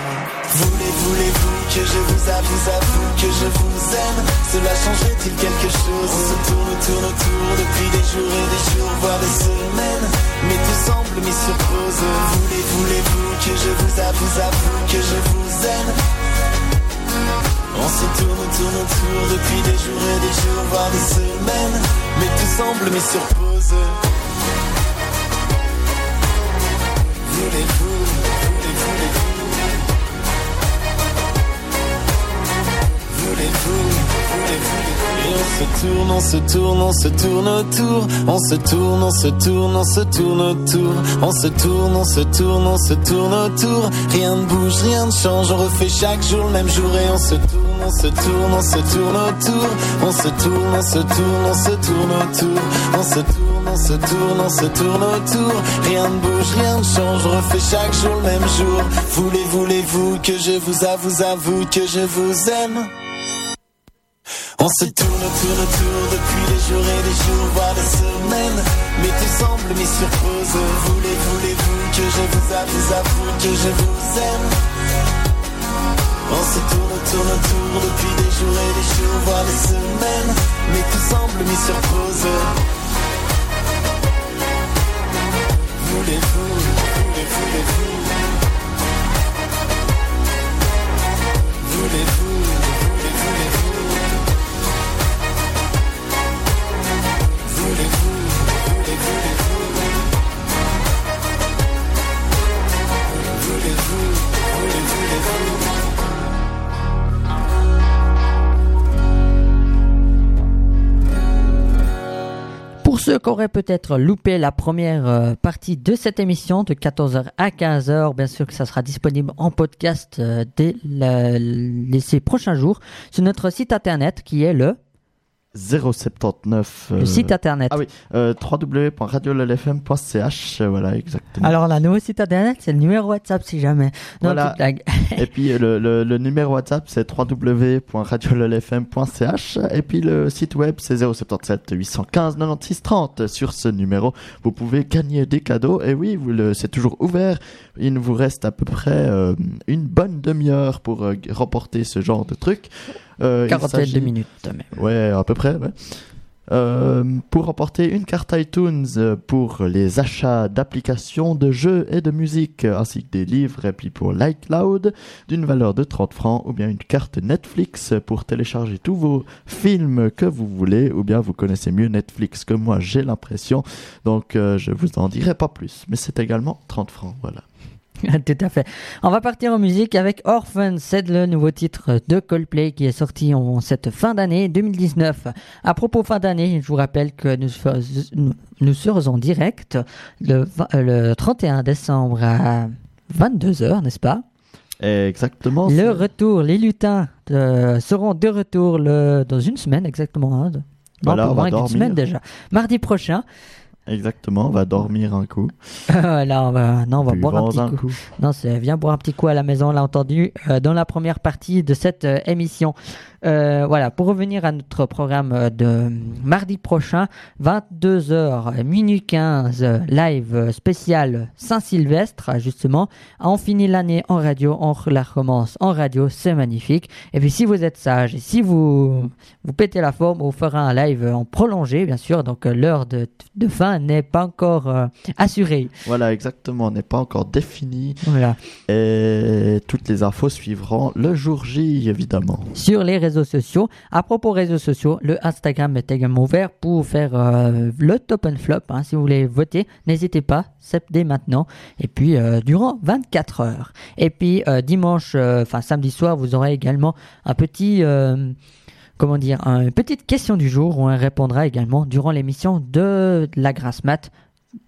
Speaker 15: Voulez, voulez-vous que je vous avoue, avoue que je vous aime? Cela changerait-il quelque chose? On se tourne, tourne autour depuis des jours et des jours, voire des semaines. Mais tout semble mis sur pause. Voulez, voulez-vous que je vous avoue, avoue que je vous aime? On se tourne, tourne autour depuis des jours et des jours, voire des semaines. Mais tout semble mis sur pause. Voulez-vous, voulez, voulez-vous Voulez-vous, Et on se tourne, on se tourne, on se tourne autour. On se tourne, on se tourne, on se tourne autour. On se tourne, on se tourne, on se tourne autour. Rien ne bouge, rien ne change. On refait chaque jour le même jour et on se tourne, on se tourne, on se tourne autour. On se tourne, on se tourne, on se tourne autour. On se tourne, on se tourne, on se tourne autour. Rien ne bouge, rien ne change. On refait chaque jour le même jour. Voulez, voulez-vous que je vous avoue, avoue que je vous aime? On se tourne, tourne autour depuis des jours et des jours, voire des semaines. Mais tout semble mis sur pause. Voulez, voulez-vous que je vous avoue, avoue que je vous aime? On se tourne, tourne autour depuis des jours et des jours, voire des semaines. Mais tout semble mis sur pause. Voulez-vous, voulez, voulez-vous? Voulez-vous, voulez-vous
Speaker 1: ceux qui auraient peut-être loupé la première euh, partie de cette émission de 14h à 15h, bien sûr que ça sera disponible en podcast euh, dès les, ces prochains jours sur notre site internet qui est le
Speaker 2: 079.
Speaker 1: Le
Speaker 2: euh,
Speaker 1: site internet.
Speaker 2: Ah oui, euh, www.radiolfm.ch, euh, voilà, exactement.
Speaker 1: Alors, la nouveau site internet, c'est le numéro WhatsApp si jamais. Non,
Speaker 2: Voilà.
Speaker 1: blague.
Speaker 2: et puis euh, le, le, le numéro WhatsApp c'est www.radiololfm.ch et puis le site web c'est 077 815 96 30. Sur ce numéro, vous pouvez gagner des cadeaux et oui, le- c'est toujours ouvert. Il vous reste à peu près euh, une bonne demi-heure pour remporter ce genre de truc. Euh,
Speaker 1: Quarantaine de minutes. même.
Speaker 2: Ouais, à peu près, ouais. Euh, pour remporter une carte iTunes pour les achats d'applications de jeux et de musique, ainsi que des livres, et puis pour l'iCloud, d'une valeur de 30 francs, ou bien une carte Netflix pour télécharger tous vos films que vous voulez, ou bien vous connaissez mieux Netflix que moi, j'ai l'impression, donc euh, je vous en dirai pas plus, mais c'est également 30 francs, voilà.
Speaker 1: Tout à fait. On va partir en musique avec Orphan. C'est le nouveau titre de Coldplay qui est sorti en cette fin d'année 2019. À propos fin d'année, je vous rappelle que nous, nous- nous serons en direct le, vingt- euh, le 31 décembre à 22h, n'est-ce pas?
Speaker 2: Exactement.
Speaker 1: Le retour, les lutins euh, seront de retour le, dans une semaine exactement. hein, de-
Speaker 2: Voilà,
Speaker 1: non,
Speaker 2: on va dormir.
Speaker 1: semaine déjà. Mardi prochain.
Speaker 2: Exactement, on va dormir un coup.
Speaker 1: Là, on va, non, on va boire un petit
Speaker 2: un
Speaker 1: coup.
Speaker 2: coup.
Speaker 1: Non, c'est viens boire un petit coup à la maison, on l'a entendu euh, dans la première partie de cette euh, émission. Euh, voilà, pour revenir à notre programme euh, de mardi prochain, 22h, minuit 15, euh, live euh, spécial Saint-Sylvestre, justement. On finit l'année en radio, on la recommence en radio, c'est magnifique. Et puis si vous êtes sage et si vous, vous pétez la forme, on fera un live en prolongé, bien sûr. Donc l'heure de, de fin n'est pas encore euh, assurée.
Speaker 2: Voilà, exactement, n'est pas encore défini.
Speaker 1: Voilà.
Speaker 2: Et toutes les infos suivront le jour J, évidemment.
Speaker 1: sur les réseaux sociaux. À propos réseaux sociaux, le Instagram est également ouvert pour faire euh, le top and flop. hein. Si vous voulez voter, n'hésitez pas, c'est dès maintenant. Et puis euh, durant 24 heures. Et puis euh, dimanche, enfin samedi soir, vous aurez également un petit comment dire, une petite question du jour où on répondra également durant l'émission de la Grasse Mat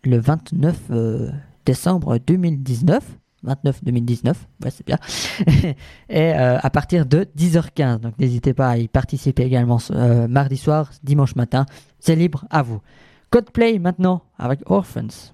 Speaker 1: le 29 euh, décembre 2019. 29 2019, ouais c'est bien. et euh, à partir de 10h15, donc n'hésitez pas à y participer également euh, mardi soir, dimanche matin, c'est libre à vous. Codeplay maintenant avec Orphans.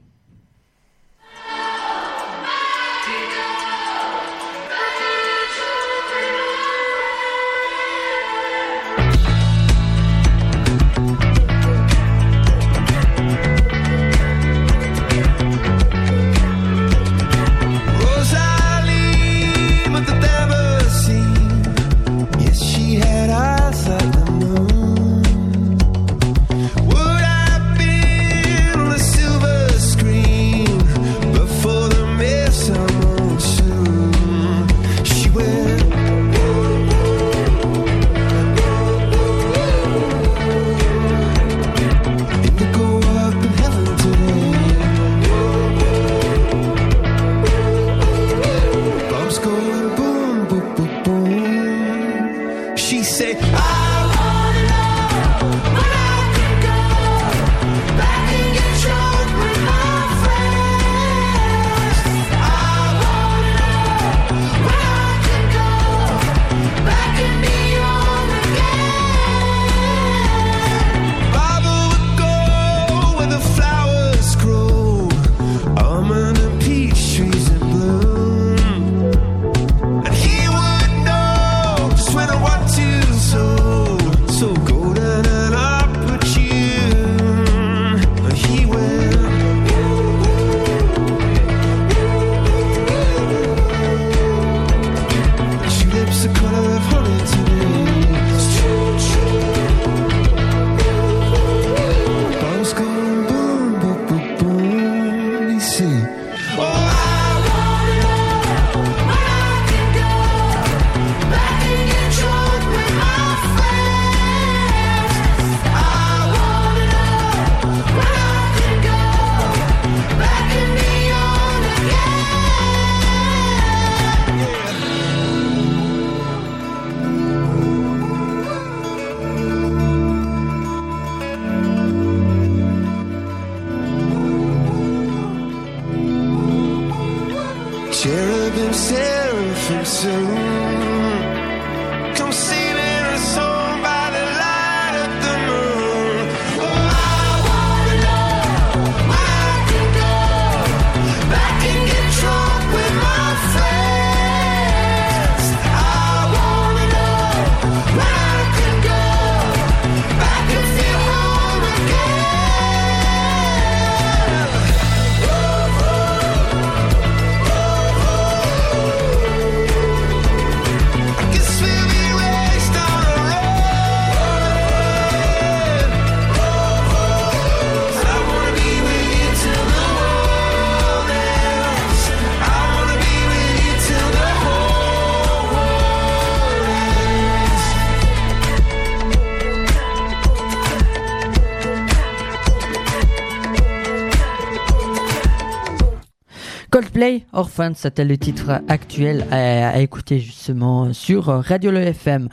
Speaker 1: Coldplay, Orphan, c'était le titre actuel à, écouter justement sur Radio Le FM.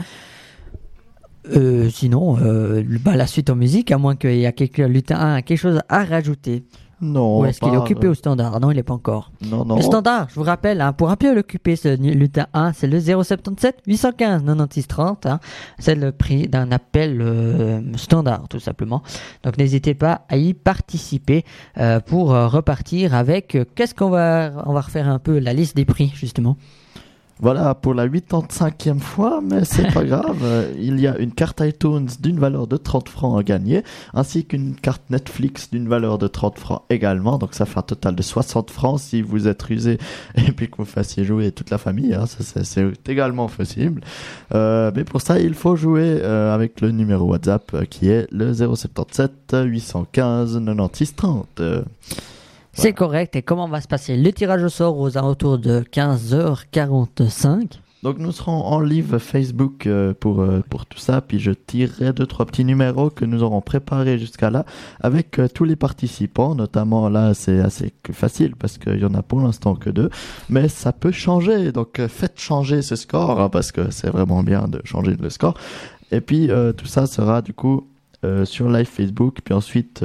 Speaker 1: Euh, sinon, euh, bah, la suite en musique, à moins qu'il y a quelque, lutin a quelque chose à rajouter.
Speaker 2: Non.
Speaker 1: Ou est-ce qu'il est occupé
Speaker 2: euh,
Speaker 1: au standard? Non, il n'est pas encore.
Speaker 2: Non, non.
Speaker 1: Le standard, je vous rappelle, hein, pour un peu l'occuper, ce lutin 1, c'est le 077 815 96 30. hein. c'est le prix d'un appel euh, standard, tout simplement. Donc n'hésitez pas à y participer euh, pour euh, repartir avec. Qu'est-ce qu'on va. On va refaire un peu la liste des prix, justement?
Speaker 2: Voilà pour la 85e fois, mais c'est pas grave. Il y a une carte iTunes d'une valeur de 30 francs à gagner, ainsi qu'une carte Netflix d'une valeur de 30 francs également. Donc ça fait un total de 60 francs si vous êtes rusé et puis que vous fassiez jouer toute la famille. hein, c'est également possible. Euh, mais pour ça, il faut jouer euh, avec le numéro WhatsApp euh, qui est le 077 815 96 30.
Speaker 1: C'est correct. Et comment va se passer le tirage au sort aux alentours de 15h45
Speaker 2: Donc nous serons en live Facebook euh, pour, euh, pour tout ça, puis je tirerai deux, trois petits numéros que nous aurons préparés jusqu'à là avec euh, tous les participants, notamment là c'est assez facile parce qu'il y en a pour l'instant que deux, mais ça peut changer, donc faites changer ce score hein, parce que c'est vraiment bien de changer le score. Et puis tout ça sera du coup sur live Facebook, puis ensuite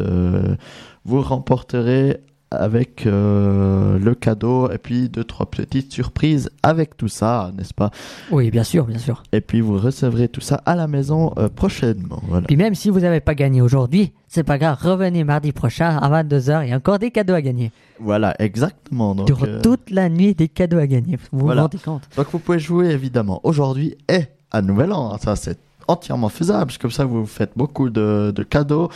Speaker 2: vous remporterez avec euh, le cadeau et puis deux trois petites surprises avec tout ça, n'est-ce pas?
Speaker 1: Oui, bien sûr, bien sûr.
Speaker 2: Et puis vous recevrez tout ça à la maison euh, prochainement. Voilà.
Speaker 1: Puis même si vous n'avez pas gagné aujourd'hui, c'est pas grave, revenez mardi prochain à 22h, il y a encore des cadeaux à gagner.
Speaker 2: Voilà, exactement. Donc,
Speaker 1: Durant
Speaker 2: euh,
Speaker 1: toute la nuit, des cadeaux à gagner. Vous
Speaker 2: voilà.
Speaker 1: vous rendez compte
Speaker 2: Donc vous pouvez jouer évidemment aujourd'hui et à Nouvel An. hein. Ça c'est entièrement faisable. Comme ça vous faites beaucoup de, de cadeaux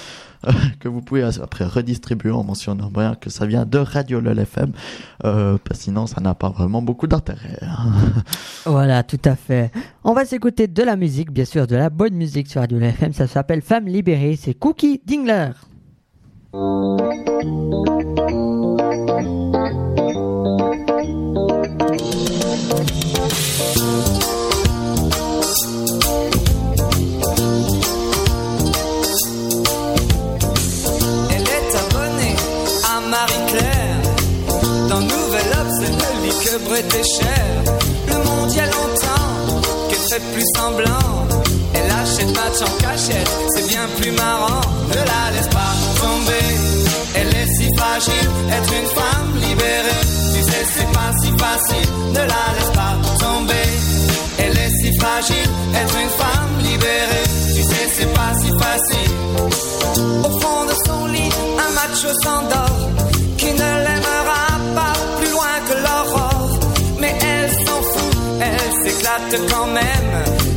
Speaker 2: euh, que vous pouvez après redistribuer en mentionnant bien que ça vient de Radio LOL FM. Euh, sinon ça n'a pas vraiment beaucoup d'intérêt. hein.
Speaker 1: Voilà, tout à fait. On va s'écouter de la musique, bien sûr, de la bonne musique sur Radio FM. Ça s'appelle Femme libérée, c'est Cookie Dingler.
Speaker 16: Que Brett et cher. Le a longtemps qu'elle fait plus semblant. Elle achète match en cachette, c'est bien plus marrant. Ne la laisse pas tomber, elle est si fragile. Être une femme libérée, tu sais, c'est pas si facile. Ne la laisse pas tomber, elle est si fragile. Être une femme libérée, tu sais, c'est pas si facile. Au fond de son lit, un macho s'endort quand même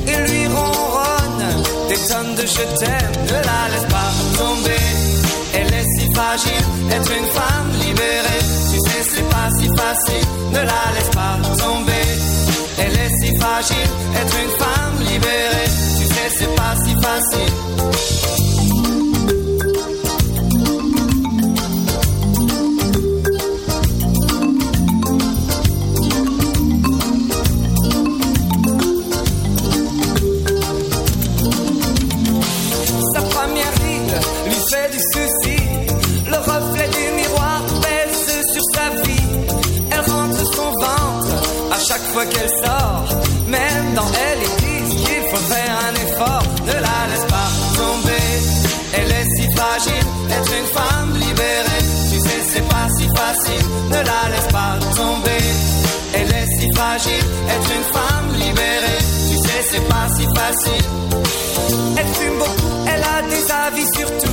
Speaker 16: et lui ronronne des tonnes de je t'aime. Ne la laisse pas tomber, elle est si fragile. Être une femme libérée, tu sais, c'est pas si facile. Ne la laisse pas tomber, elle est si fragile. Être une femme libérée, tu sais, c'est pas si facile. Qu'elle sort. Même dans elle, ils disent qu'il faut faire un effort. Ne la laisse pas tomber. Elle est si fragile, être une femme libérée. Tu sais, c'est pas si facile. Ne la laisse pas tomber. Elle est si fragile. fragile. Être une femme libérée, tu sais, c'est pas si facile. Elle fume beaucoup, elle a des avis sur tout.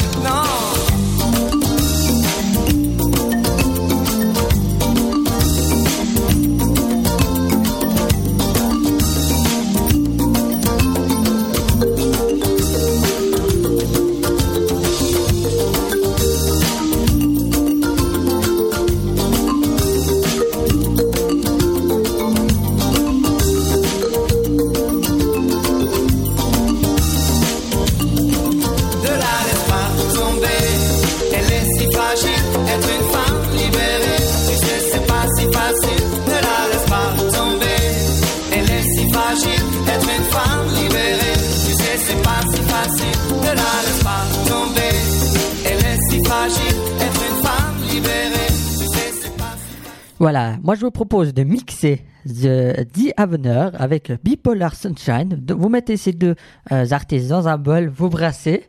Speaker 1: Voilà, moi je vous propose de mixer The, The Avener avec Bipolar Sunshine. De- Vous mettez ces deux euh, artistes dans un bol, vous brassez,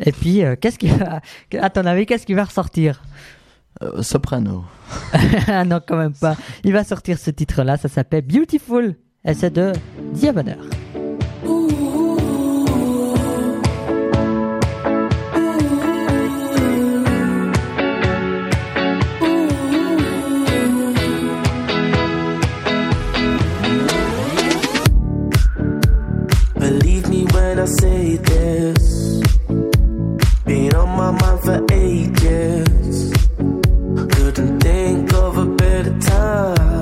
Speaker 1: et puis euh, qu'est-ce qui va, à ton avis, qu'est-ce qui va ressortir?
Speaker 2: Euh, soprano.
Speaker 1: Ah non, quand même pas. Il va sortir ce titre-là, ça s'appelle Beautiful, et c'est de The Avener.
Speaker 17: I say this. Been on my mind for ages. Couldn't think of a better time.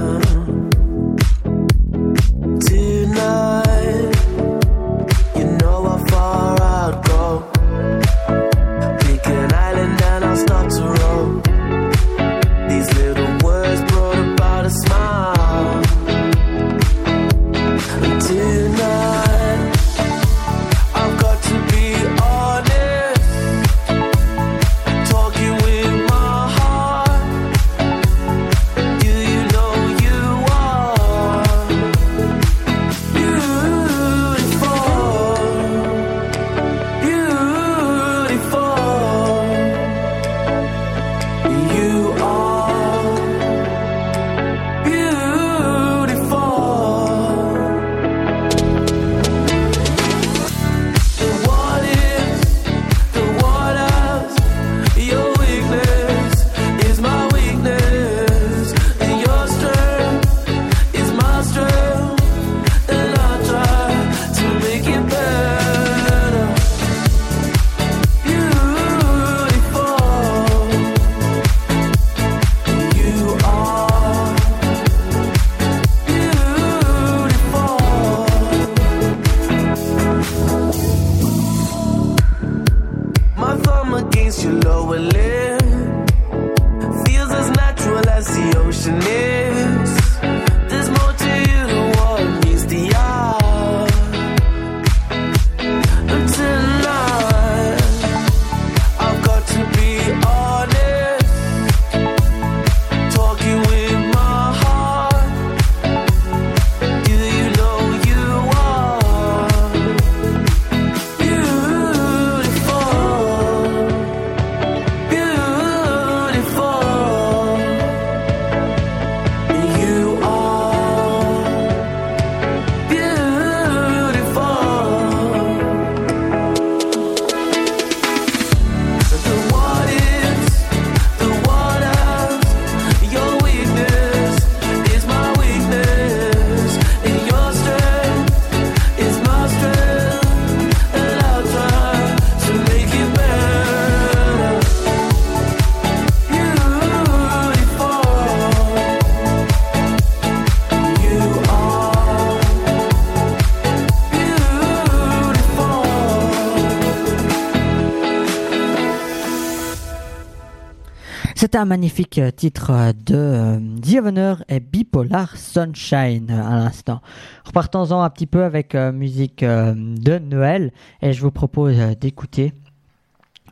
Speaker 1: Un magnifique euh, titre euh, de euh, The Evener et Bipolar Sunshine à l'instant. Repartons-en un petit peu avec musique de Noël et je vous propose d'écouter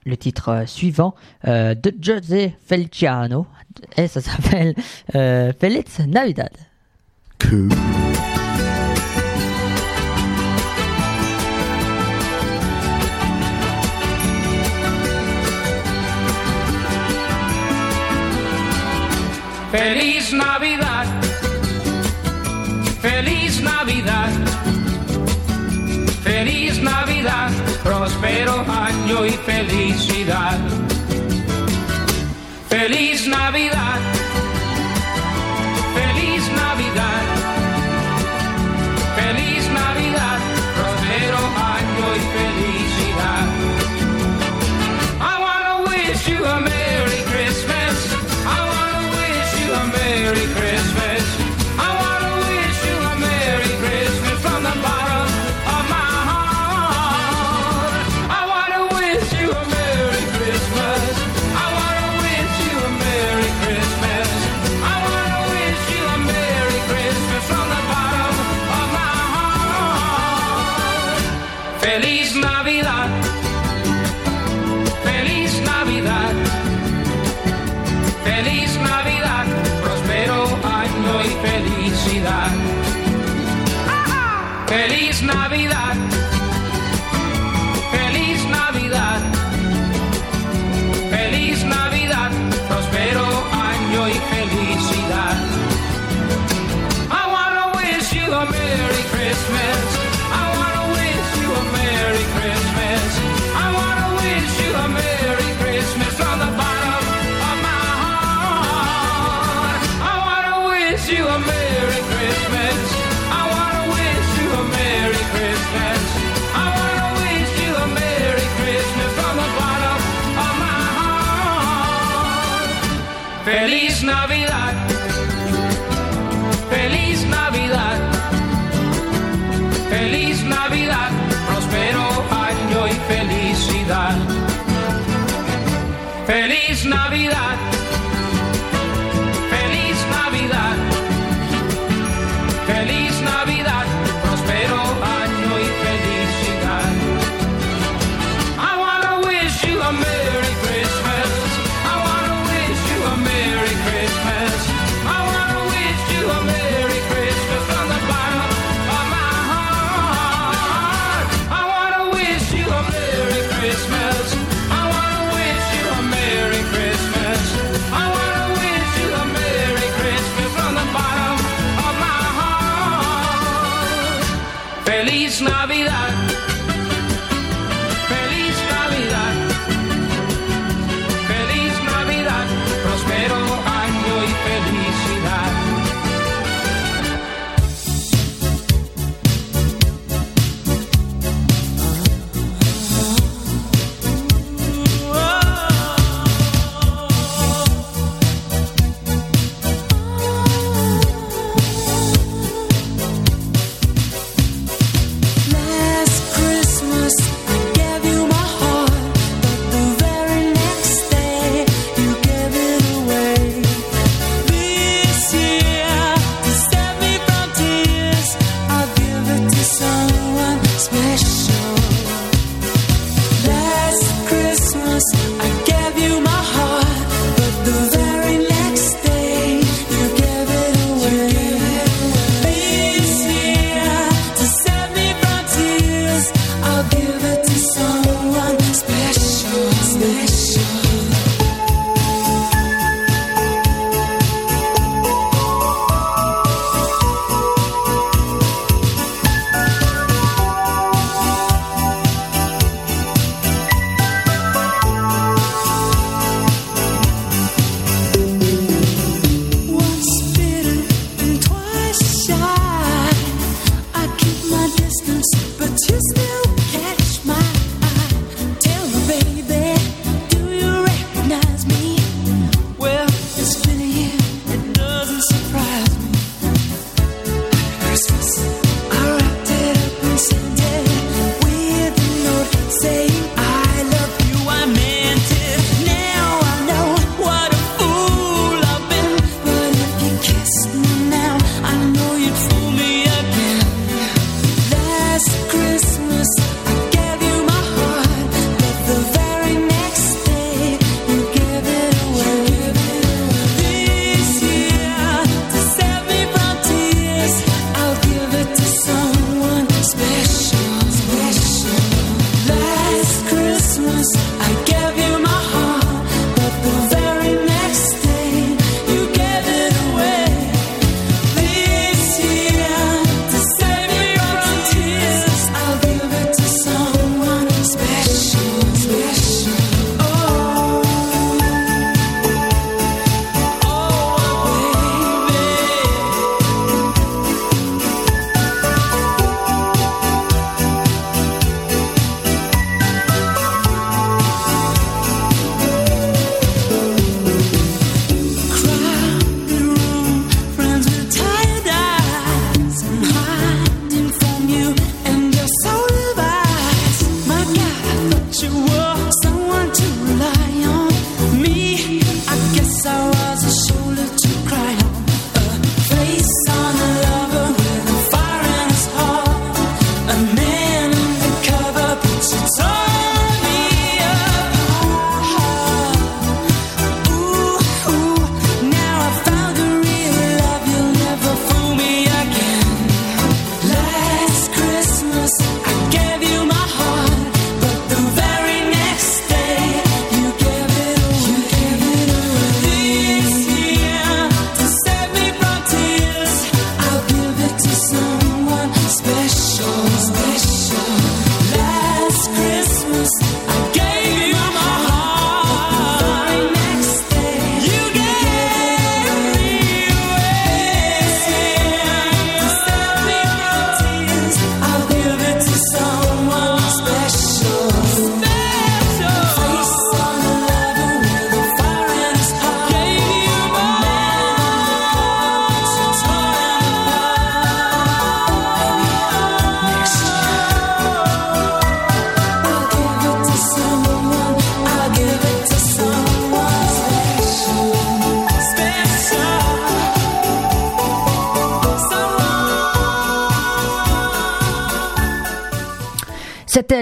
Speaker 1: le titre suivant de José Feliciano et ça s'appelle Feliz Navidad.
Speaker 18: próspero año y felicidad. Feliz Navidad.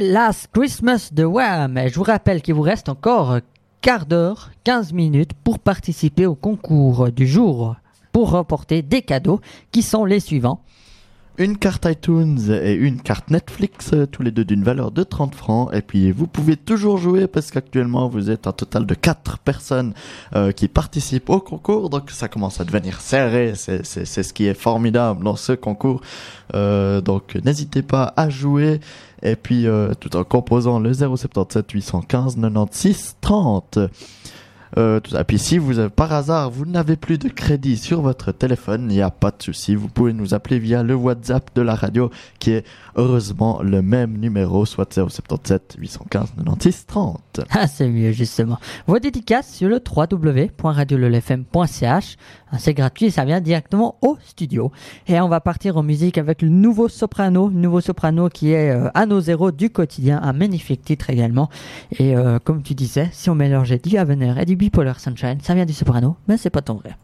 Speaker 15: Last
Speaker 1: Christmas de Wham. Je vous rappelle qu'il vous reste encore quart d'heure, 15 minutes pour participer au concours du jour pour remporter des cadeaux qui sont les suivants.
Speaker 2: Une carte iTunes et une carte Netflix, euh, tous les deux d'une valeur de 30 francs. Et puis vous pouvez toujours jouer parce qu'actuellement vous êtes un total de 4 personnes euh, qui participent au concours. Donc ça commence à devenir serré. C'est ce qui est formidable dans ce concours. Euh, donc n'hésitez pas à jouer. Et puis euh, tout en composant le 077 815 96 30. Euh. Et puis si vous avez, par hasard vous n'avez plus de crédit sur votre téléphone, il n'y a pas de souci. Vous pouvez nous appeler via le WhatsApp de la radio qui est heureusement le même numéro, soit 077 815 96 30.
Speaker 1: Ah, c'est mieux, justement. Vos dédicaces sur le www.radiolefm.ch. Ah, C'est gratuit ça vient directement au studio. Et on va partir en musique avec le nouveau soprano, nouveau soprano qui est euh, Anno Zéro du quotidien, un magnifique titre également. Et euh, comme tu disais, si on mélangeait du Avener et du Bipolar Sunshine, ça vient du soprano, mais c'est pas ton vrai.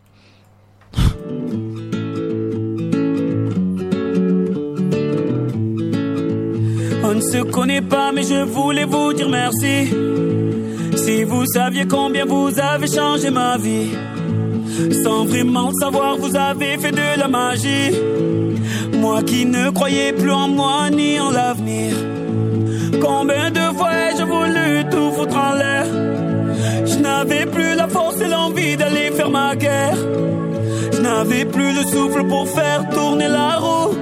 Speaker 19: On ne se connaît pas, mais je voulais vous dire merci. Si vous saviez combien vous avez changé ma vie, sans vraiment le savoir, vous avez fait de la magie. Moi qui ne croyais plus en moi ni en l'avenir. Combien de fois ai-je voulu tout foutre en l'air? N'avais plus la force et l'envie d'aller faire ma guerre. Je n'avais plus le souffle pour faire tourner la roue.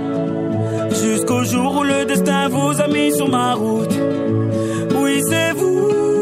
Speaker 19: Jusqu'au jour où le destin vous a mis sur ma route. Oui, c'est vous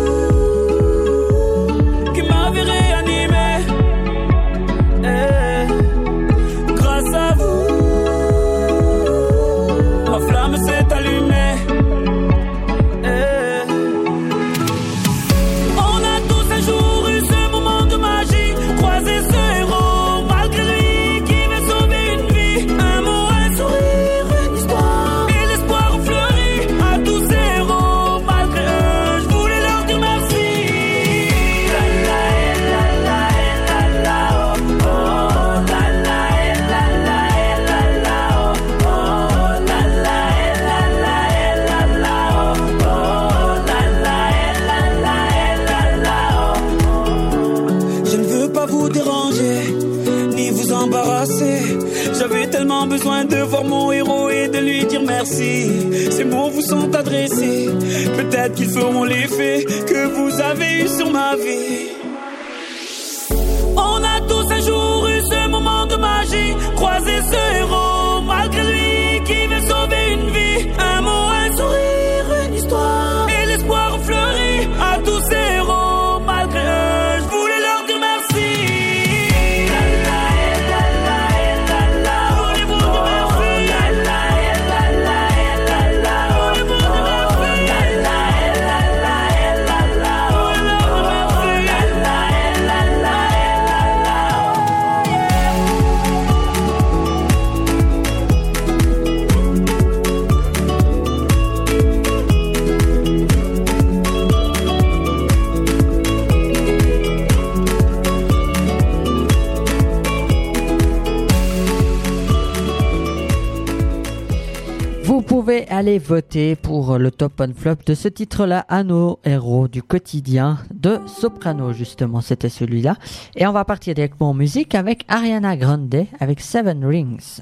Speaker 1: Pouvez aller voter pour le top on flop de ce titre-là, à nos héros du quotidien de Soprano, justement, c'était celui-là. Et on va partir directement en musique avec Ariana Grande avec Seven Rings.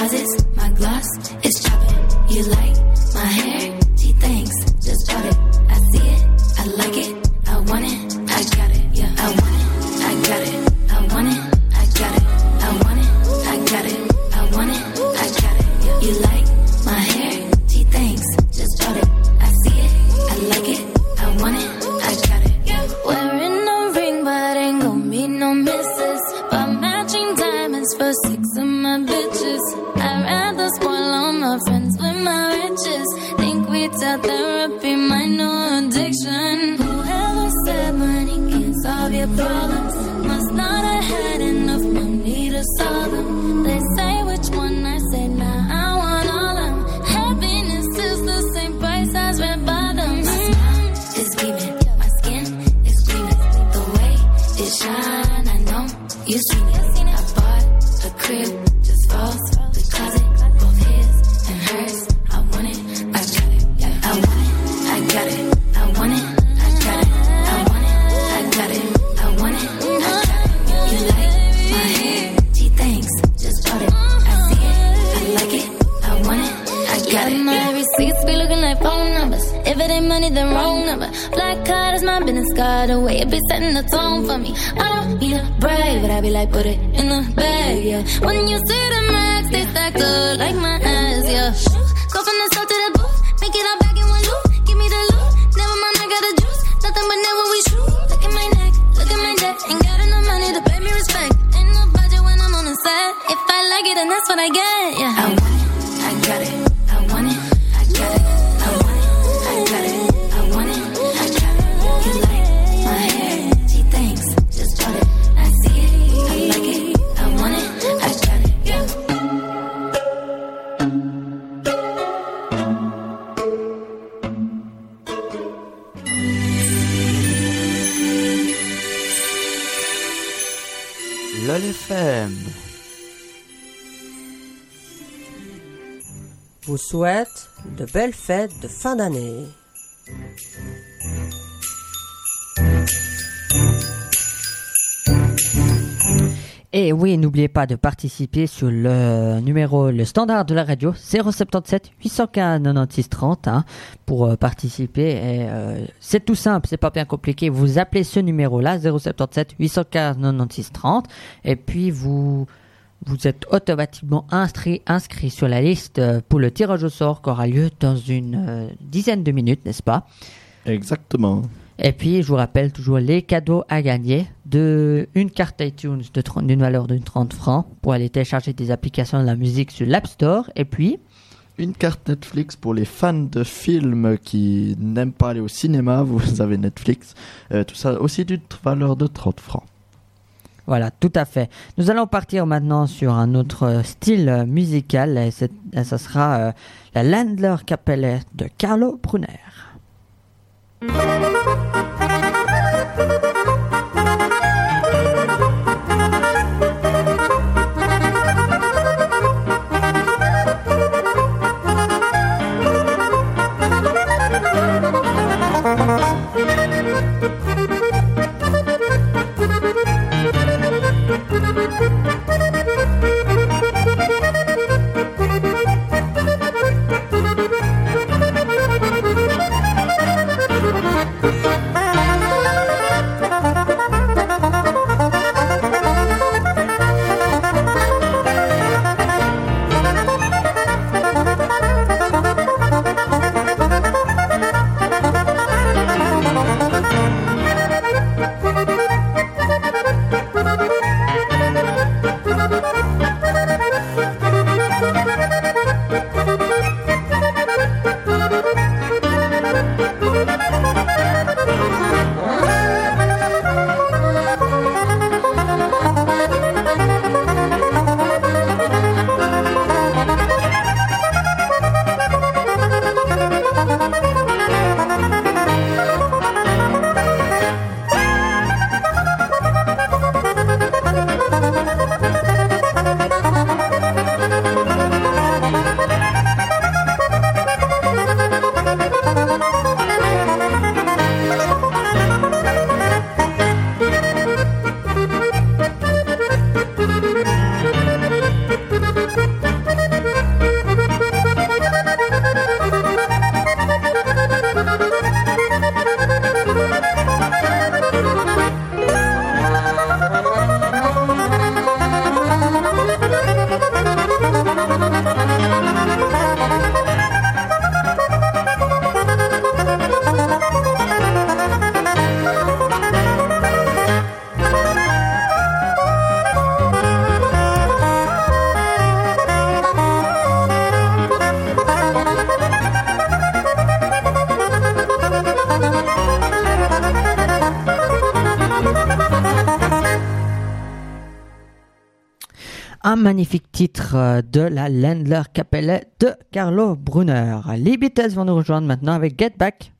Speaker 13: deposits. My gloss is chopping. You like my hair? Think therapy, my new addiction. Whoever said money can solve your problems must not have had enough money to solve them. They say which one I say, nah, I want all of 'em. Happiness is the same price as red bottoms. My smile is beaming, my skin is gleaming. The way it shine, I know you seen Money, then wrong number. Black card is my business card. The way it be setting the tone for me. I don't be a brave, but I be like, put it in the bag, yeah. When you see the max, they stacked up like my ass, yeah. Go from the south to the booth, make it all back in one loop. Give me the loot, never mind, I got the juice. Nothing but never we shoot. Look at my neck, look at my neck. Ain't got enough money to pay me respect. Ain't no budget when I'm on the set. If I like it, then that's what I get, yeah. I want it, I got it,
Speaker 5: Vous souhaite de belles fêtes de fin d'année.
Speaker 1: Et oui, n'oubliez pas de participer sur le numéro, le standard de la radio 077 815 96 30 hein, pour euh, participer. Et, euh, c'est tout simple, c'est pas bien compliqué. Vous appelez ce numéro-là 077 815 96 30 et puis vous vous êtes automatiquement inscrit, inscrit sur la liste euh, pour le tirage au sort qui aura lieu dans une euh, dizaine de minutes, n'est-ce pas?
Speaker 2: Exactement.
Speaker 1: Et puis, je vous rappelle toujours les cadeaux à gagner de une carte iTunes de 30 d'une valeur de 30 francs pour aller télécharger des applications de la musique sur l'App Store. Et puis,
Speaker 2: Une carte Netflix pour les fans de films qui n'aiment pas aller au cinéma, vous avez Netflix. Euh, tout ça aussi d'une valeur de 30 francs.
Speaker 1: voilà, tout à fait. Nous allons partir maintenant sur un autre euh, style euh, musical. Et, et ça sera euh, la Landler Capelle de Carlo Brunner.
Speaker 20: Magnifique titre euh, de la Ländler Kapelle de Carlo Brunner. Les Beatles vont nous rejoindre maintenant avec Get Back.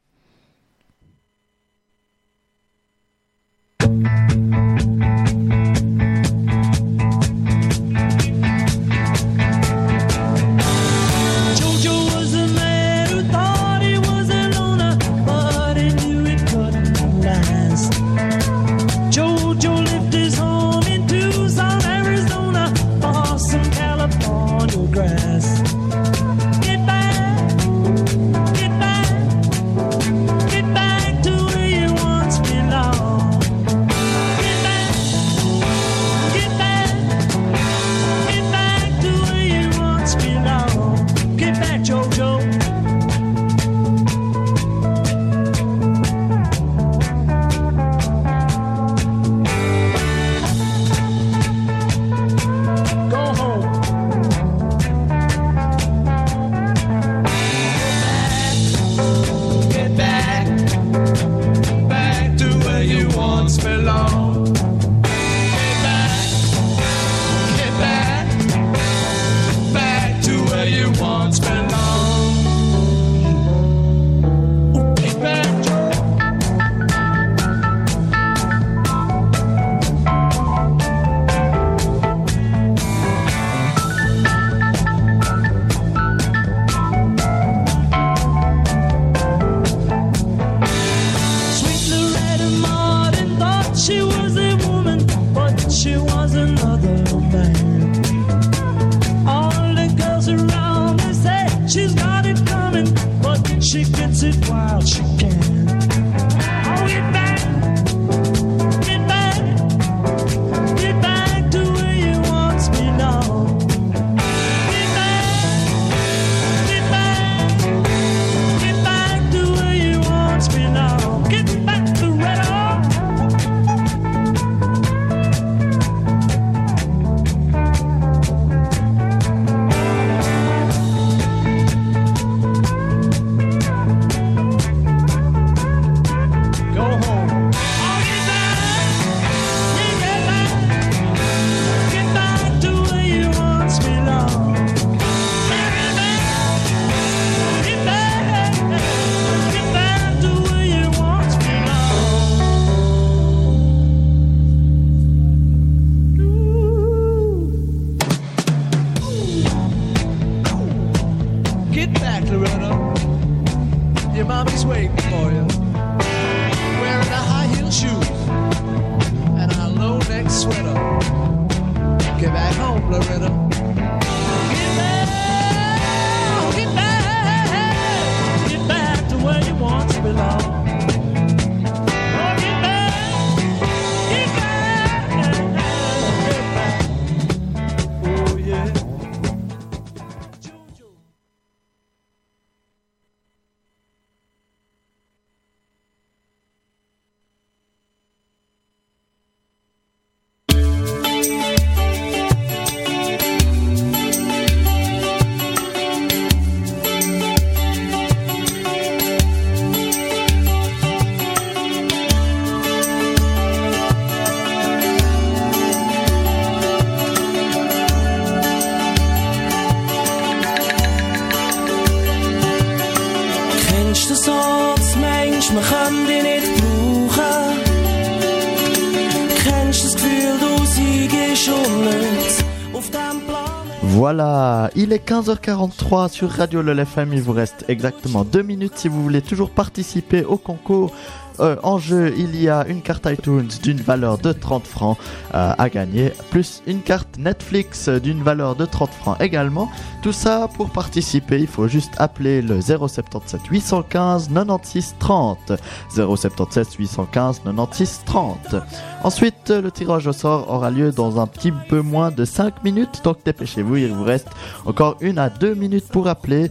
Speaker 2: Il est 15h43 sur Radio LOL FM. Il vous reste exactement deux minutes si vous voulez toujours participer au concours. Euh, en jeu, il y a une carte iTunes d'une valeur de 30 francs euh, à gagner, plus une carte Netflix d'une valeur de 30 francs également. Tout ça pour participer, il faut juste appeler le 077 815 96 30. 077 815 96 30. Ensuite, le tirage au sort aura lieu dans un petit peu moins de 5 minutes, donc dépêchez-vous, il vous reste encore une à deux minutes pour appeler.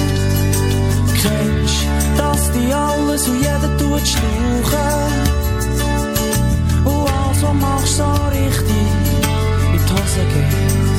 Speaker 21: kennst, dass dich
Speaker 19: alles und jeder tut stauchen. Und also machst du so richtig in die Hose gehen.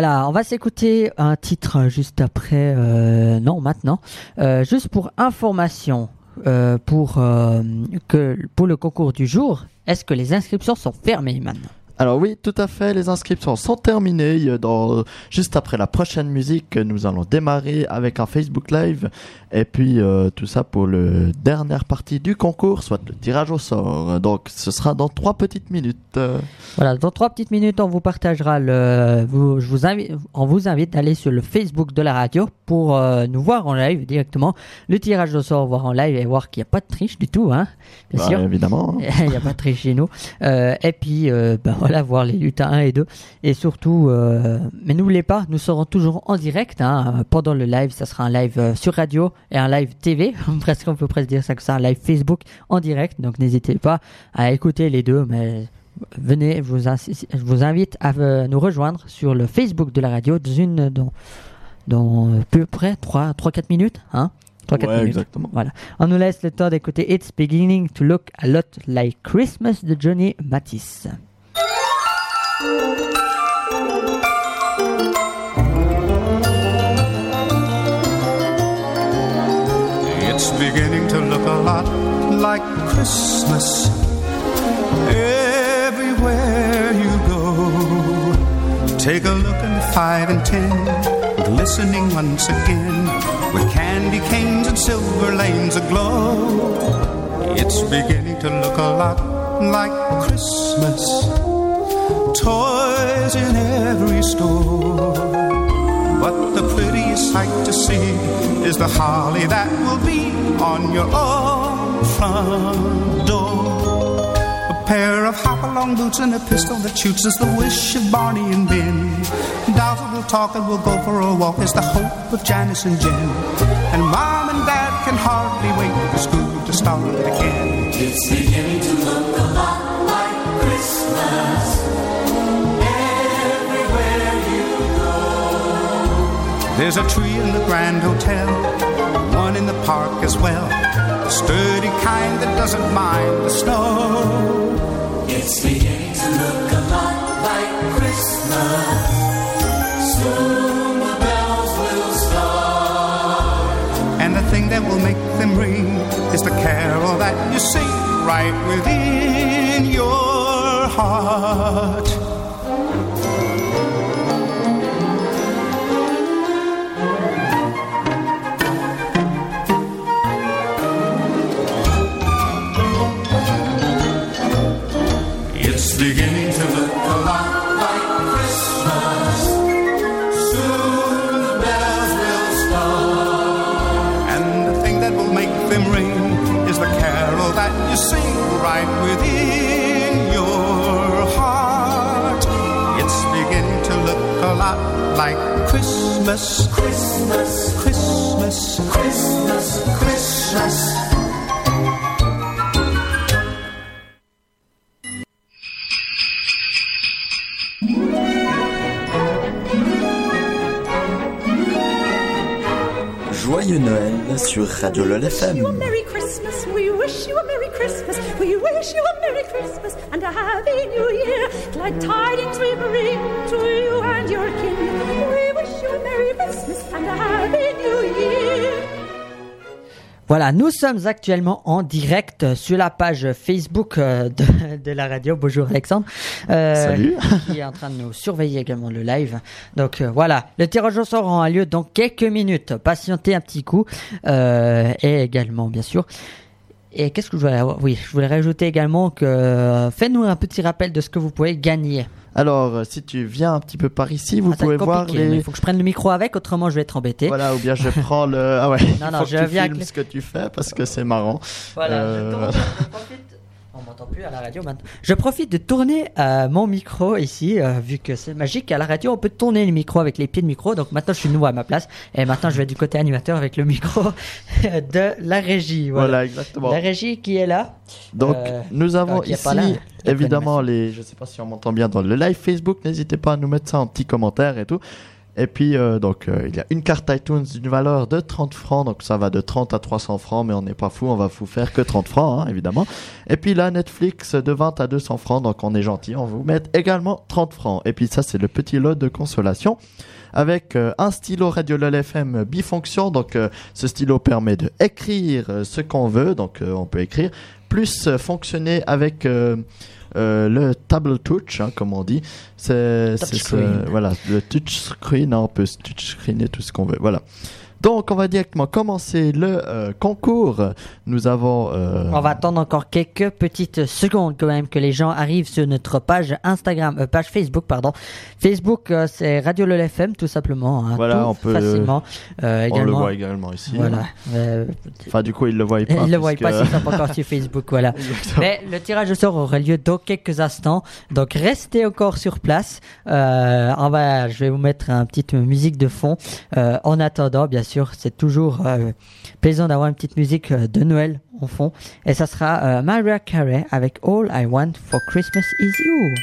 Speaker 1: Voilà, on va s'écouter un titre juste après, euh, non maintenant, Euh, juste pour information, euh, pour euh, que pour le concours du jour, est-ce que les inscriptions sont fermées maintenant
Speaker 2: Alors oui, tout à fait, les inscriptions sont terminées. Juste après la prochaine musique, nous allons démarrer avec un Facebook Live. Et puis euh, tout ça pour le dernière partie du concours, soit le tirage au sort. Donc ce sera dans trois petites minutes.
Speaker 1: Voilà, dans trois petites minutes, on vous partagera le. Je vous invite, on vous invite à aller sur le Facebook de la radio pour euh, nous voir en live directement. Le tirage au sort, voir en live et voir qu'il n'y a pas de triche du tout, hein. Bien
Speaker 2: Bah,
Speaker 1: sûr.
Speaker 2: évidemment, hein.
Speaker 1: Il n'y a pas de triche chez nous. Euh, et puis, euh, ben voilà, voir les lutins 1 et 2. Et surtout, mais n'oubliez pas, nous serons toujours en direct. Hein, pendant le live, ça sera un live sur radio et un live TV. presque, on peut presque dire ça que ça, un live Facebook en direct. Donc n'hésitez pas à écouter les deux. Mais venez, je vous, insi- je vous invite à nous rejoindre sur le Facebook de la radio dans une dans, euh, peu près 3 3 4 minutes, hein 3 4
Speaker 2: Ouais,
Speaker 1: minutes.
Speaker 2: exactement.
Speaker 1: Voilà. On nous laisse le temps d'écouter It's beginning to look a lot like Christmas de Johnny Matisse.
Speaker 22: It's beginning to look a lot like Christmas everywhere you go. Take a look in the five and ten, glistening once again with candy canes and silver lanes aglow. It's beginning to look a lot like Christmas. Toys in every store. But the prettiest sight to see is the holly that will be on your own front door. A pair of hop-along boots and a pistol that shoots is the wish of Barney and Ben. Dolls will talk and we'll go for a walk is the hope of Janice and Jen. And Mom and Dad can hardly wait for school to start again.
Speaker 15: It's beginning to look a lot like Christmas. Everywhere you go.
Speaker 22: There's a tree in the Grand Hotel, one in the park as well. A sturdy kind that doesn't mind the snow.
Speaker 15: It's beginning to look a lot like Christmas.
Speaker 22: And the thing that will make them ring is the carol that you sing right within your heart. It's beginning to look like Christmas. Christmas, Christmas, Christmas, Christmas.
Speaker 9: Joyeux Noël sur Radio LOL FM.
Speaker 10: You a Merry Christmas. We wish you a Merry Christmas. We wish you a Merry Christmas and a Happy New Year. Glad tidings we bring to you and your kin. We wish you a Merry Christmas and a Happy New Year.
Speaker 1: Voilà, nous sommes actuellement en direct sur la page Facebook euh, de, de la radio. Bonjour Alexandre. Euh,
Speaker 2: Salut.
Speaker 1: Qui est en train de nous surveiller également le live. Donc euh, voilà, le tirage au sort aura lieu dans quelques minutes. Patientez un petit coup. Euh, et également, bien sûr. Et qu'est-ce que je voulais Oui, je voulais rajouter également que euh, faites-nous un petit rappel de ce que vous pouvez gagner.
Speaker 2: Alors, euh, si tu viens un petit peu par ici, vous
Speaker 1: Ah,
Speaker 2: pouvez voir les.
Speaker 1: Il faut que je prenne le micro avec, autrement je vais être embêté.
Speaker 2: Voilà, ou bien je prends le. Ah ouais.
Speaker 1: Non, non, je viens avec
Speaker 2: ce que tu fais parce que c'est marrant.
Speaker 1: Voilà, je
Speaker 2: Euh,
Speaker 1: je profite. On m'entend plus à la radio maintenant. Je profite de tourner euh, mon micro ici, euh, vu que c'est magique. À la radio, on peut tourner le micro avec les pieds de micro. Donc maintenant, je suis nouveau à ma place. Et maintenant, je vais du côté animateur avec le micro de la régie. Voilà,
Speaker 2: Voilà, exactement.
Speaker 1: La régie qui est là.
Speaker 2: Donc,
Speaker 1: Euh,
Speaker 2: nous avons ici,
Speaker 1: là, a
Speaker 2: évidemment, les. Je sais pas si on m'entend bien dans le live Facebook. N'hésitez pas à nous mettre ça en petit commentaire et tout. Et puis, euh, donc, euh, il y a une carte iTunes d'une valeur de 30 francs. Donc, ça va de 30 à 300 francs, mais on n'est pas fou. On va vous faire que 30 francs, hein, évidemment. Et puis là, Netflix de 20 à 200 francs. Donc, on est gentil. On vous met également 30 francs. Et puis, ça, c'est le petit lot de consolation avec euh, un stylo Radio FM bifonction. Donc, euh, ce stylo permet de écrire ce qu'on veut. Donc, on peut écrire plus fonctionner avec euh, le table touch, hein, comme on dit. C'est voilà le touch screen. hein, on peut touch screener tout ce qu'on veut. Voilà. Donc, on va directement commencer le euh, concours. Nous avons. euh,
Speaker 1: On va attendre encore quelques petites secondes quand même que les gens arrivent sur notre page Instagram, euh, page Facebook, pardon. Facebook, c'est Radio LOL FM, tout simplement. hein,
Speaker 2: Voilà,
Speaker 1: tout
Speaker 2: on peut-
Speaker 1: facilement.
Speaker 2: On le voit également ici.
Speaker 1: Voilà.
Speaker 2: Enfin, du coup, ils le voient pas.
Speaker 1: Ils le voient pas pas encore sur Facebook, voilà. Mais le tirage au sort aura lieu dans quelques instants, donc restez encore sur place. On va, je vais vous mettre une petite musique de fond. En attendant, bien sûr, c'est toujours euh, plaisant d'avoir une petite musique euh, de Noël en fond, et ça sera euh, Mariah Carey avec All I Want for Christmas Is You.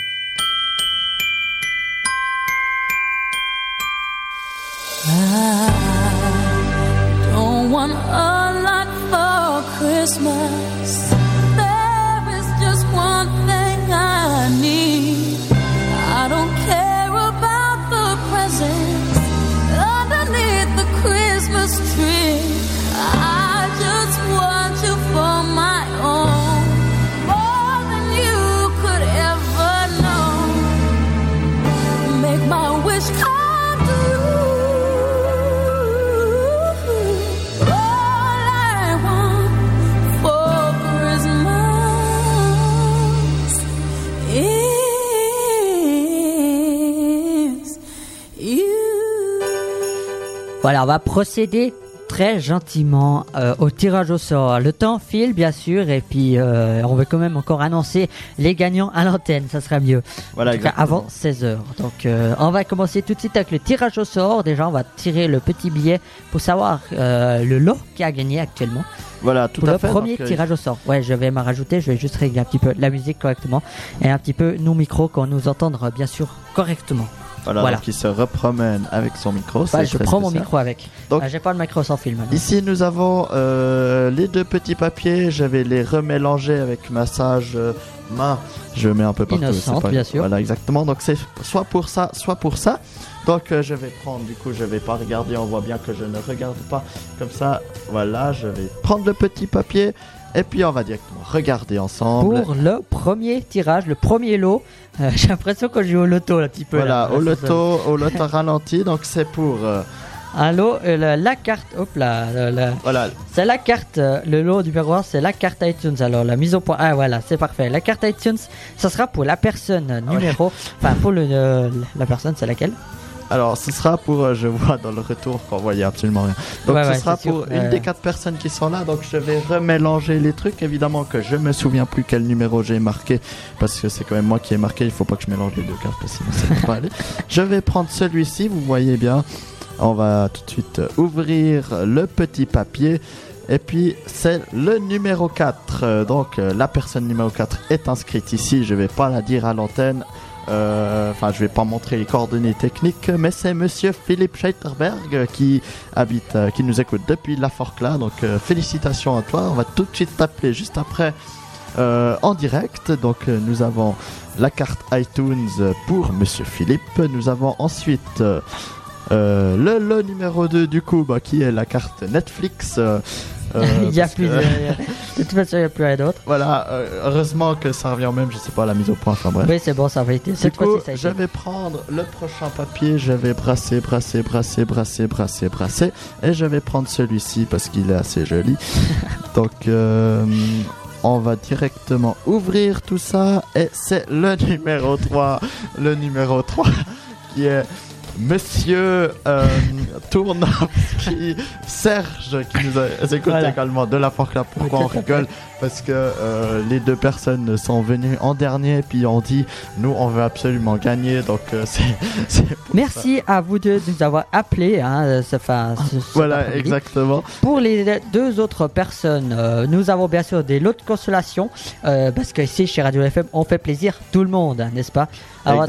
Speaker 1: Voilà, on va procéder très gentiment euh, au tirage au sort. Le temps file, bien sûr, et puis euh, on veut quand même encore annoncer les gagnants à l'antenne, ça sera mieux.
Speaker 2: Voilà,
Speaker 1: En tout cas,
Speaker 2: exactement.
Speaker 1: avant 16h. Donc, euh, on va commencer tout de suite avec le tirage au sort. Déjà, on va tirer le petit billet pour savoir le lot qui a gagné actuellement.
Speaker 2: Voilà, tout
Speaker 1: pour
Speaker 2: à
Speaker 1: le
Speaker 2: fait.
Speaker 1: premier
Speaker 2: donc,
Speaker 1: tirage au sort. Ouais, je vais m'en rajouter. Je vais juste régler un petit peu la musique correctement et un petit peu nos micros qu'on nous entendre bien sûr correctement.
Speaker 2: Voilà,
Speaker 1: Voilà.
Speaker 2: donc il se repromène avec son micro.
Speaker 1: Bah, je prends mon micro avec.
Speaker 2: Donc-
Speaker 1: Ah, J'ai pas le micro sans fil maintenant.
Speaker 2: Ici, nous avons euh, les deux petits papiers. Je vais les remélanger avec massage euh, main. Je mets un peu partout.
Speaker 1: Innocente,
Speaker 2: pas-
Speaker 1: bien sûr.
Speaker 2: Voilà, exactement. Donc, c'est soit pour ça, soit pour ça. Donc, euh, je vais prendre, du coup, je vais pas regarder. On voit bien que je ne regarde pas comme ça. Voilà, je vais prendre le petit papier. Et puis, on va directement regarder ensemble.
Speaker 1: Pour le premier tirage, le premier lot, euh, j'ai l'impression qu'on joue au loto un petit peu.
Speaker 2: Voilà,
Speaker 1: là.
Speaker 2: au loto, au loto ralenti. Donc, c'est pour euh,
Speaker 1: Un lot, euh, la, la carte, hop là, la- la-
Speaker 2: Voilà.
Speaker 1: c'est la carte, euh, le lot numéro 1, c'est la carte iTunes. Alors la mise au point, ah voilà, c'est parfait. La carte iTunes, ça sera pour la personne euh, numéro, enfin pour le, euh, la personne, c'est laquelle?
Speaker 2: Alors, ce sera pour, euh, je vois dans le retour qu'on voyait absolument rien. Donc,
Speaker 1: Ouais,
Speaker 2: ce
Speaker 1: ouais,
Speaker 2: sera
Speaker 1: sûr,
Speaker 2: pour une des quatre personnes qui sont là. Donc, je vais remélanger les trucs. Évidemment que je me souviens plus quel numéro j'ai marqué parce que c'est quand même moi qui ai marqué. Il faut pas que je mélange les deux cartes parce que sinon ça va pas aller. Je vais prendre celui-ci. Vous voyez bien. On va tout de suite euh, ouvrir le petit papier. Et puis c'est le numéro 4. Euh, Donc la personne numéro 4 est inscrite ici. Je vais pas la dire à l'antenne. Euh, Enfin, je vais pas montrer les coordonnées techniques, mais c'est Monsieur Philippe Scheiterberg qui habite, euh, qui nous écoute depuis La Forclaz. Donc euh, félicitations à toi. On va tout de suite t'appeler juste après en direct. Donc nous avons la carte iTunes pour Monsieur Philippe. Nous avons ensuite le, le numéro 2 du coup, bah, qui est la carte Netflix. Euh,
Speaker 1: Il y a plus, de, toute façon, il n'y a plus rien d'autre.
Speaker 2: voilà, euh, heureusement que ça revient même, je sais pas, la mise au point, enfin bref.
Speaker 1: Oui, c'est bon, ça va été. Cette fois-ci, ça
Speaker 2: je vais prendre le prochain papier, je vais brasser, brasser, brasser, brasser, brasser, brasser, et je vais prendre celui-ci parce qu'il est assez joli. Donc, euh, on va directement ouvrir tout ça, et c'est le numéro 3, le numéro 3, qui est Monsieur euh, Tournovski, Serge, qui nous a
Speaker 1: Voilà.
Speaker 2: également de la Forclaz. Pourquoi on rigole Parce que euh, les deux personnes sont venues en dernier, puis ont dit nous on veut absolument gagner, donc euh, c'est
Speaker 1: Merci à vous deux de nous avoir appelés. Hein, euh, ce- ce-
Speaker 2: Voilà, exactement.
Speaker 1: Pour les deux autres personnes, euh, nous avons bien sûr des lots de consolation, parce que ici chez Radio FM, on fait plaisir tout le monde, hein, n'est-ce pas? Alors,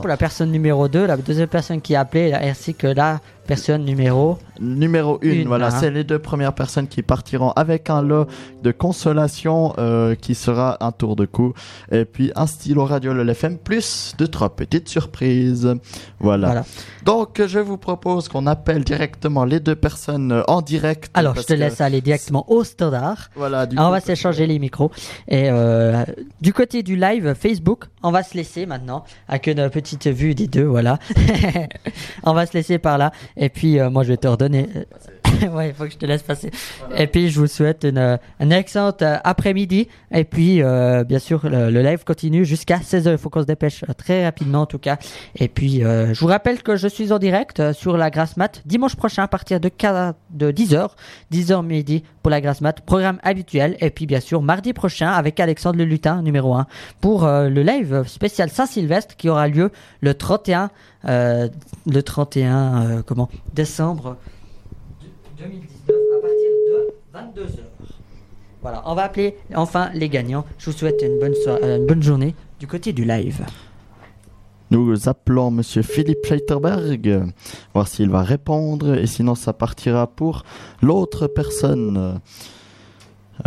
Speaker 1: pour la personne numéro 2, la deuxième personne qui a appelé, ainsi que la personne numéro
Speaker 2: Numéro 1,
Speaker 1: Une,
Speaker 2: voilà,
Speaker 1: hein.
Speaker 2: c'est les deux premières personnes qui partiront avec un lot de consolation euh, qui sera un tour de cou et puis un stylo radio le FM plus deux trois petites surprises. Voilà.
Speaker 1: Voilà.
Speaker 2: Donc je vous propose qu'on appelle directement les deux personnes euh, en direct.
Speaker 1: Alors, je te
Speaker 2: que-
Speaker 1: laisse aller directement au standard.
Speaker 2: Voilà, du
Speaker 1: on va s'échanger les micros. Et euh, du côté du live Facebook, on va se laisser maintenant avec une petite vue des deux. Voilà. on va se laisser par là. Et puis, euh, moi, je vais te redonner. ouais, faut que je te laisse passer. Et puis, je vous souhaite une, une excellente euh, après-midi. Et puis, euh, bien sûr, le, le live continue jusqu'à 16h. Il faut qu'on se dépêche euh, très rapidement, en tout cas. Et puis, euh, je vous rappelle que je suis en direct euh, sur la Grasse Mat dimanche prochain à partir de, 4 de 10h. 10h midi pour la Grasse Mat. Programme habituel. Et puis, bien sûr, mardi prochain avec Alexandre le Lutin, numéro 1, pour euh, le live spécial Saint-Sylvestre qui aura lieu le 31, euh, le 31, euh, comment, décembre 2019 à partir de 22h. Voilà, on va appeler enfin les gagnants. Je vous souhaite une bonne, soirée, euh, une bonne journée du côté du live.
Speaker 2: Nous appelons Monsieur Philippe Scheiterberg, voir s'il va répondre, et sinon ça partira pour l'autre personne.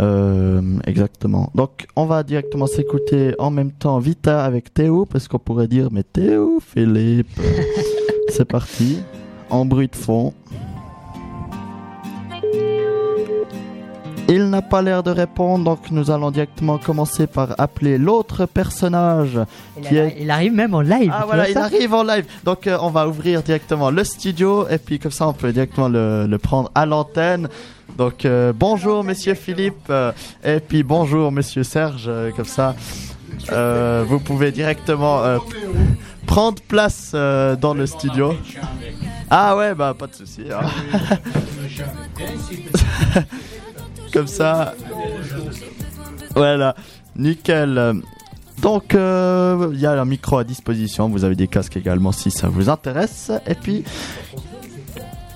Speaker 2: Euh, exactement. Donc on va directement s'écouter en même temps Vita avec Théo, parce qu'on pourrait dire mais Théo, Philippe. C'est parti, en bruit de fond. Il n'a pas l'air de répondre, donc nous allons directement commencer par appeler l'autre personnage
Speaker 1: Il,
Speaker 2: qui
Speaker 1: a-
Speaker 2: est
Speaker 1: il arrive même en live.
Speaker 2: ah voilà, il arrive en live. Donc euh, on va ouvrir directement le studio et puis comme ça on peut directement le, le prendre à l'antenne. Donc euh, bonjour Monsieur Philippe euh, et puis bonjour Monsieur Serge. euh, comme ça, euh, vous pouvez directement euh, prendre place euh, dans le studio. Ah ouais, bah pas de souci. hein. comme ça, voilà, nickel. Donc, euh, il y a un micro à disposition. Vous avez des casques également si ça vous intéresse. Et puis,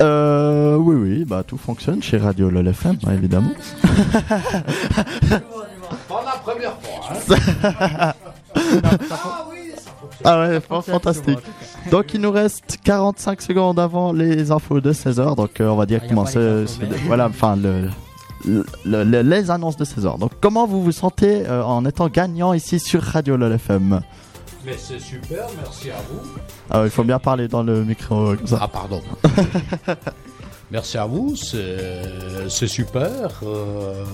Speaker 2: euh, oui, oui, bah tout fonctionne chez Radio LOL FM, hein, évidemment.
Speaker 23: Pas la première fois. Hein.
Speaker 2: Ah ouais, fa- fantastique. Donc il nous reste 45 secondes avant les infos de 16h. Donc euh, on va se,
Speaker 1: infos,
Speaker 2: se-
Speaker 1: mais-
Speaker 2: voilà, enfin le, le- le- les annonces de 16h. Donc comment vous vous sentez euh, en étant gagnant ici sur Radio LOL FM
Speaker 23: Mais c'est super, merci à vous.
Speaker 2: Ah, Il faut bien parler dans le micro comme ça.
Speaker 23: Ah, pardon. Merci à vous, c'est c'est super. euh,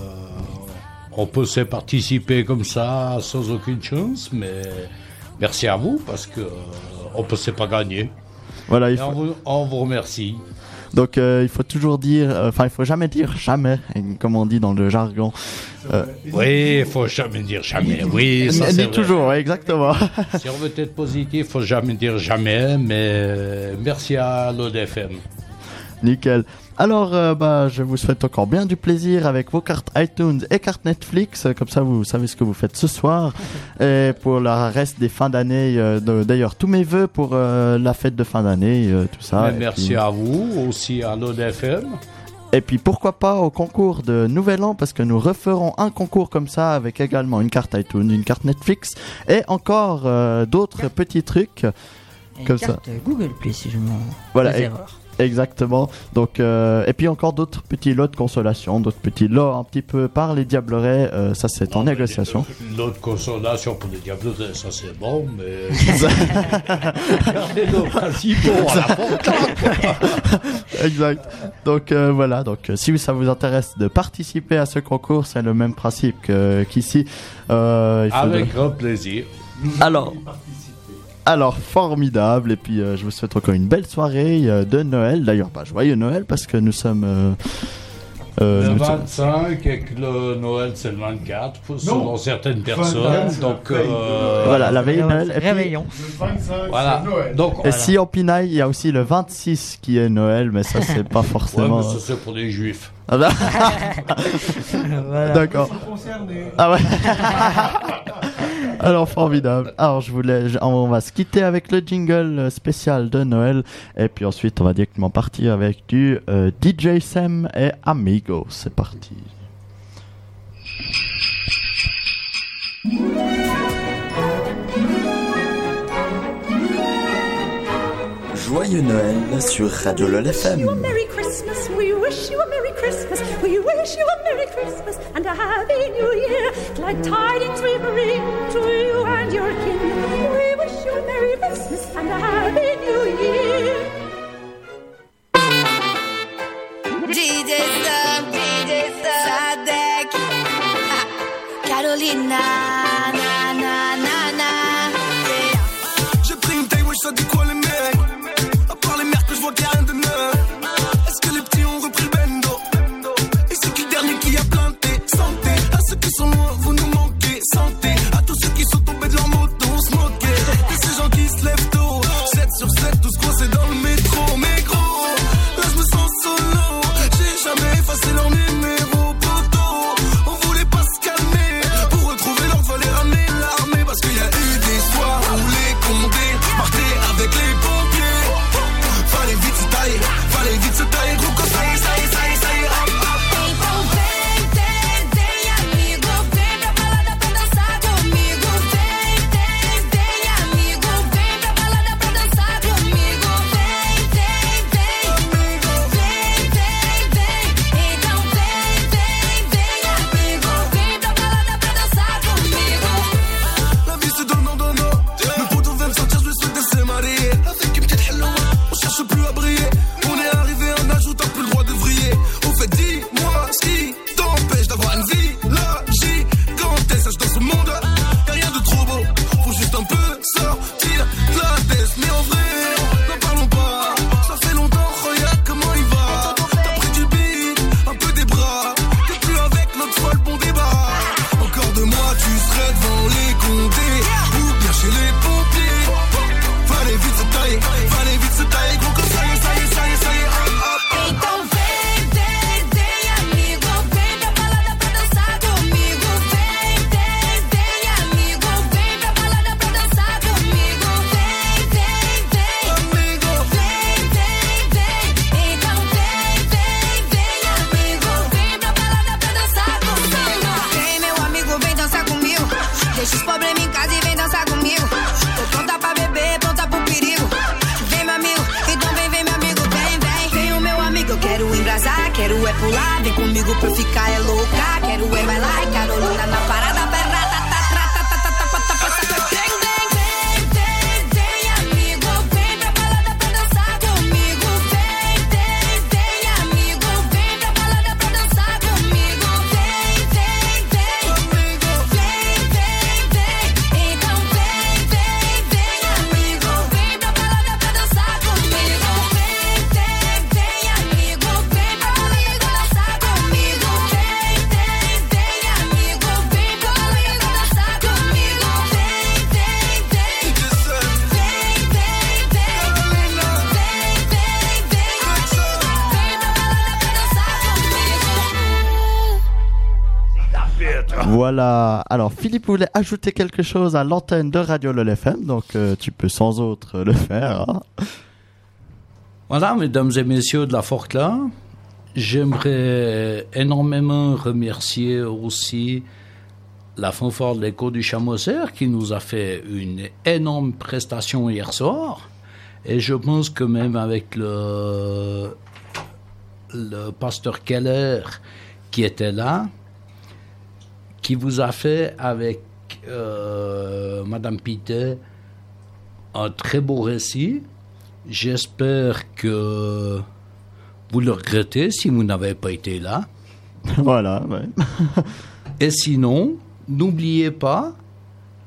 Speaker 23: on peut se participer comme ça sans aucune chance, mais merci à vous parce que euh, on peut se pas gagner.
Speaker 2: Voilà, il
Speaker 23: on, vous, on vous remercie.
Speaker 2: Donc euh, il faut toujours dire, euh, enfin il faut jamais dire jamais, comme on dit dans le jargon. Euh,
Speaker 18: Oui, il faut jamais dire jamais. Oui, ça
Speaker 2: dit toujours, ouais, exactement.
Speaker 18: Si on veut être positif, faut jamais dire jamais, mais merci à l'ODFM.
Speaker 2: Nickel. Alors, euh, bah, je vous souhaite encore bien du plaisir avec vos cartes iTunes et cartes Netflix. Comme ça, vous savez ce que vous faites ce soir. Et pour le reste des fins d'année, euh, de- d'ailleurs, tous mes voeux pour euh, la fête de fin d'année, euh, tout ça. Et
Speaker 18: merci
Speaker 2: puis-
Speaker 18: à vous, aussi à l'ODFM.
Speaker 2: Et puis pourquoi pas au concours de Nouvel An parce que nous referons un concours comme ça avec également une carte iTunes, une carte Netflix et encore euh, d'autres petits trucs
Speaker 1: Une
Speaker 2: comme ça.
Speaker 1: carte Google Play, si je m'en.
Speaker 2: Voilà, e-
Speaker 1: erreur.
Speaker 2: Exactement. Donc euh, et puis encore d'autres petits lots de consolation, d'autres petits lots un petit peu par les diablerets. euh, ça c'est en négociation.
Speaker 18: L'autre consolation pour les diables, ça c'est bon, mais.
Speaker 2: Exact. Donc euh, voilà. Donc si ça vous intéresse de participer à ce concours, c'est le même principe qu'ici. Euh,
Speaker 18: Avec
Speaker 2: de-
Speaker 18: grand plaisir.
Speaker 2: Alors. Alors, formidable. Et puis, euh, je vous souhaite encore une belle soirée euh, de Noël. D'ailleurs, pas joyeux Noël parce que nous sommes. euh, euh,
Speaker 18: le
Speaker 2: nous sommes-
Speaker 18: 25 et que le Noël c'est le 24, pour- selon certaines
Speaker 2: 24,
Speaker 18: personnes.
Speaker 2: c'est
Speaker 18: Donc,
Speaker 2: la veille de
Speaker 18: euh,
Speaker 2: Voilà, la veille de Noël. Et puis-
Speaker 1: Réveillon.
Speaker 18: Voilà. Donc,
Speaker 2: Et si en pinaille, il y a aussi le 26 qui est Noël, mais ça, c'est pas
Speaker 18: Ouais,
Speaker 2: forcément.
Speaker 18: mais ça c'est pour les juifs.
Speaker 2: Ah bah-
Speaker 1: Voilà.
Speaker 2: D'accord. Ah ouais. Alors formidable. Alors je voulais, je- on va se quitter avec le jingle euh, spécial de Noël et puis ensuite on va directement partir avec du euh, DJ Sam et Amigo. C'est parti.
Speaker 9: Joyeux Noël sur Radio LOL FM.
Speaker 10: a Merry Christmas. We wish you a Merry Christmas. We wish you a Merry Christmas and a Happy New Year. Glad tidings we bring to you and your kin. We wish you a Merry Christmas and a Happy New Year.
Speaker 24: DJ Sam, DJ Sam, Sadek, Carolina,
Speaker 2: Philippe voulait ajouter quelque chose à l'antenne de Radio LOL FM, donc euh, tu peux sans autre le faire. hein.
Speaker 18: Voilà, mesdames et messieurs de la Forclaz, j'aimerais énormément remercier aussi la fanfare de l'écho du Chamoser qui nous a fait une énorme prestation hier soir. Et je pense que même avec le, le pasteur Keller qui était là, qui vous a fait avec euh, Madame Pité un très beau récit. J'espère que vous le regrettez si vous n'avez pas été là.
Speaker 2: Voilà, ouais.
Speaker 18: Et sinon, n'oubliez pas,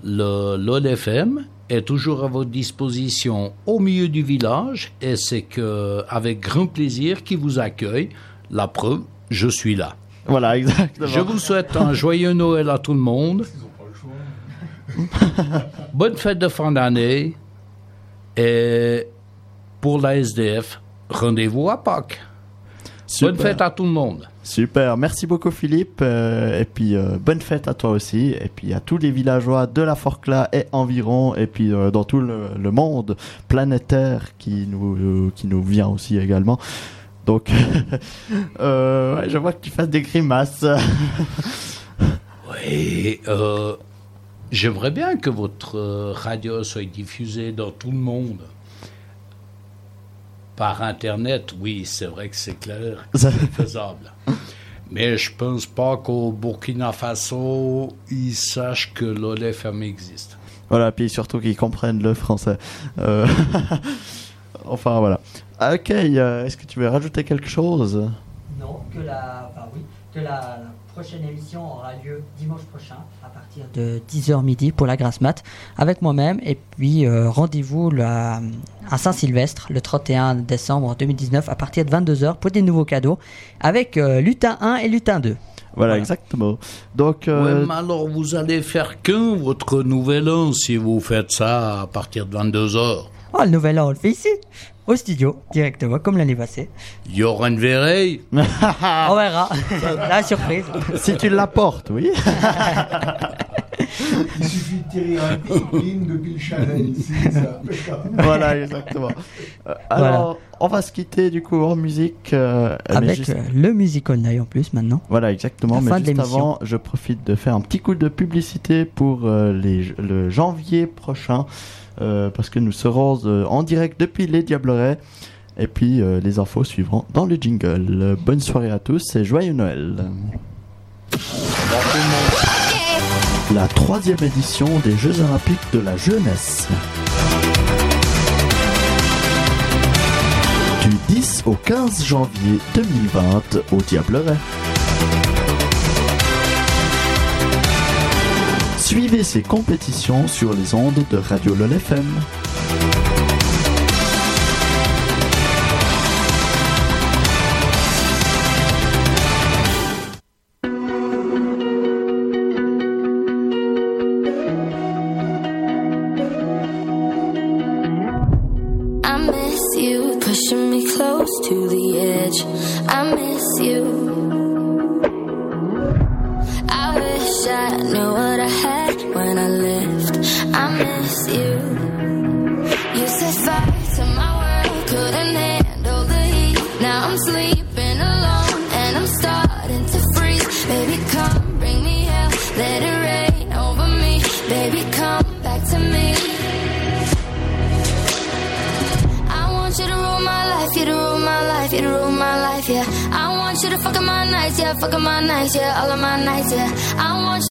Speaker 18: le LOL-FM est toujours à votre disposition au milieu du village et c'est que avec grand plaisir qu'il vous accueille. La preuve, je suis là.
Speaker 2: Voilà, exactement.
Speaker 18: Je vous souhaite un joyeux Noël à tout le monde. Bonne fête de fin d'année. Et pour la SDF, rendez-vous à Pâques. Bonne fête à tout le monde.
Speaker 2: Super, merci beaucoup Philippe, euh, et puis euh, bonne fête à toi aussi, et puis à tous les villageois de la Forclaz et environ, et puis euh, dans tout le, le monde planétaire qui nous, qui nous vient aussi également. Donc, euh, je vois que tu fasses des grimaces.
Speaker 18: Oui, euh, j'aimerais bien que votre euh, radio soit diffusée dans tout le monde. Par Internet, oui, c'est vrai que c'est clair, c'est faisable. Mais je pense pas qu'au Burkina Faso, ils sachent que l'OLFM existe.
Speaker 2: voilà, puis surtout qu'ils comprennent le français. Euh, enfin voilà. Ok, euh, est-ce que tu veux rajouter quelque chose?
Speaker 1: Non, que la, enfin, oui, que la prochaine émission aura lieu dimanche prochain à partir de 10h midi pour la grasse mat avec moi-même et puis euh, rendez-vous à Saint-Sylvestre le 31 décembre 2019 à partir de 22h pour des nouveaux cadeaux avec euh, lutin 1 et lutin 2.
Speaker 2: Voilà, exactement. Donc, euh,
Speaker 18: Ouais, mais alors vous allez faire qu'un votre nouvel an si vous faites ça à partir de 22 heures.
Speaker 1: Oh, le nouvel an, on le fait ici, au studio, directement, comme l'année passée.
Speaker 18: Il y aura une veilleille.
Speaker 1: On verra. La surprise.
Speaker 2: si tu l'apportes, oui.
Speaker 23: Il suffit de tirer un depuis le chalet ici, c'est impeccable.
Speaker 2: voilà, exactement. Euh, alors, on va se quitter du coup en musique. euh,
Speaker 1: Avec
Speaker 2: juste-
Speaker 1: euh, le Music Online en plus maintenant.
Speaker 2: Voilà, exactement.
Speaker 1: La
Speaker 2: mais
Speaker 1: de
Speaker 2: juste avant, je profite de faire un petit coup de publicité pour euh, les, le janvier prochain, parce que nous serons euh, en direct depuis les Diablerets. Et puis euh, les infos suivront dans le jingle. Euh, bonne soirée à tous et joyeux Noël. La troisième édition des Jeux Olympiques de la jeunesse. Du 10 au 15 janvier 2020 au Diableret. Suivez ces compétitions sur les ondes de Radio LOL FM.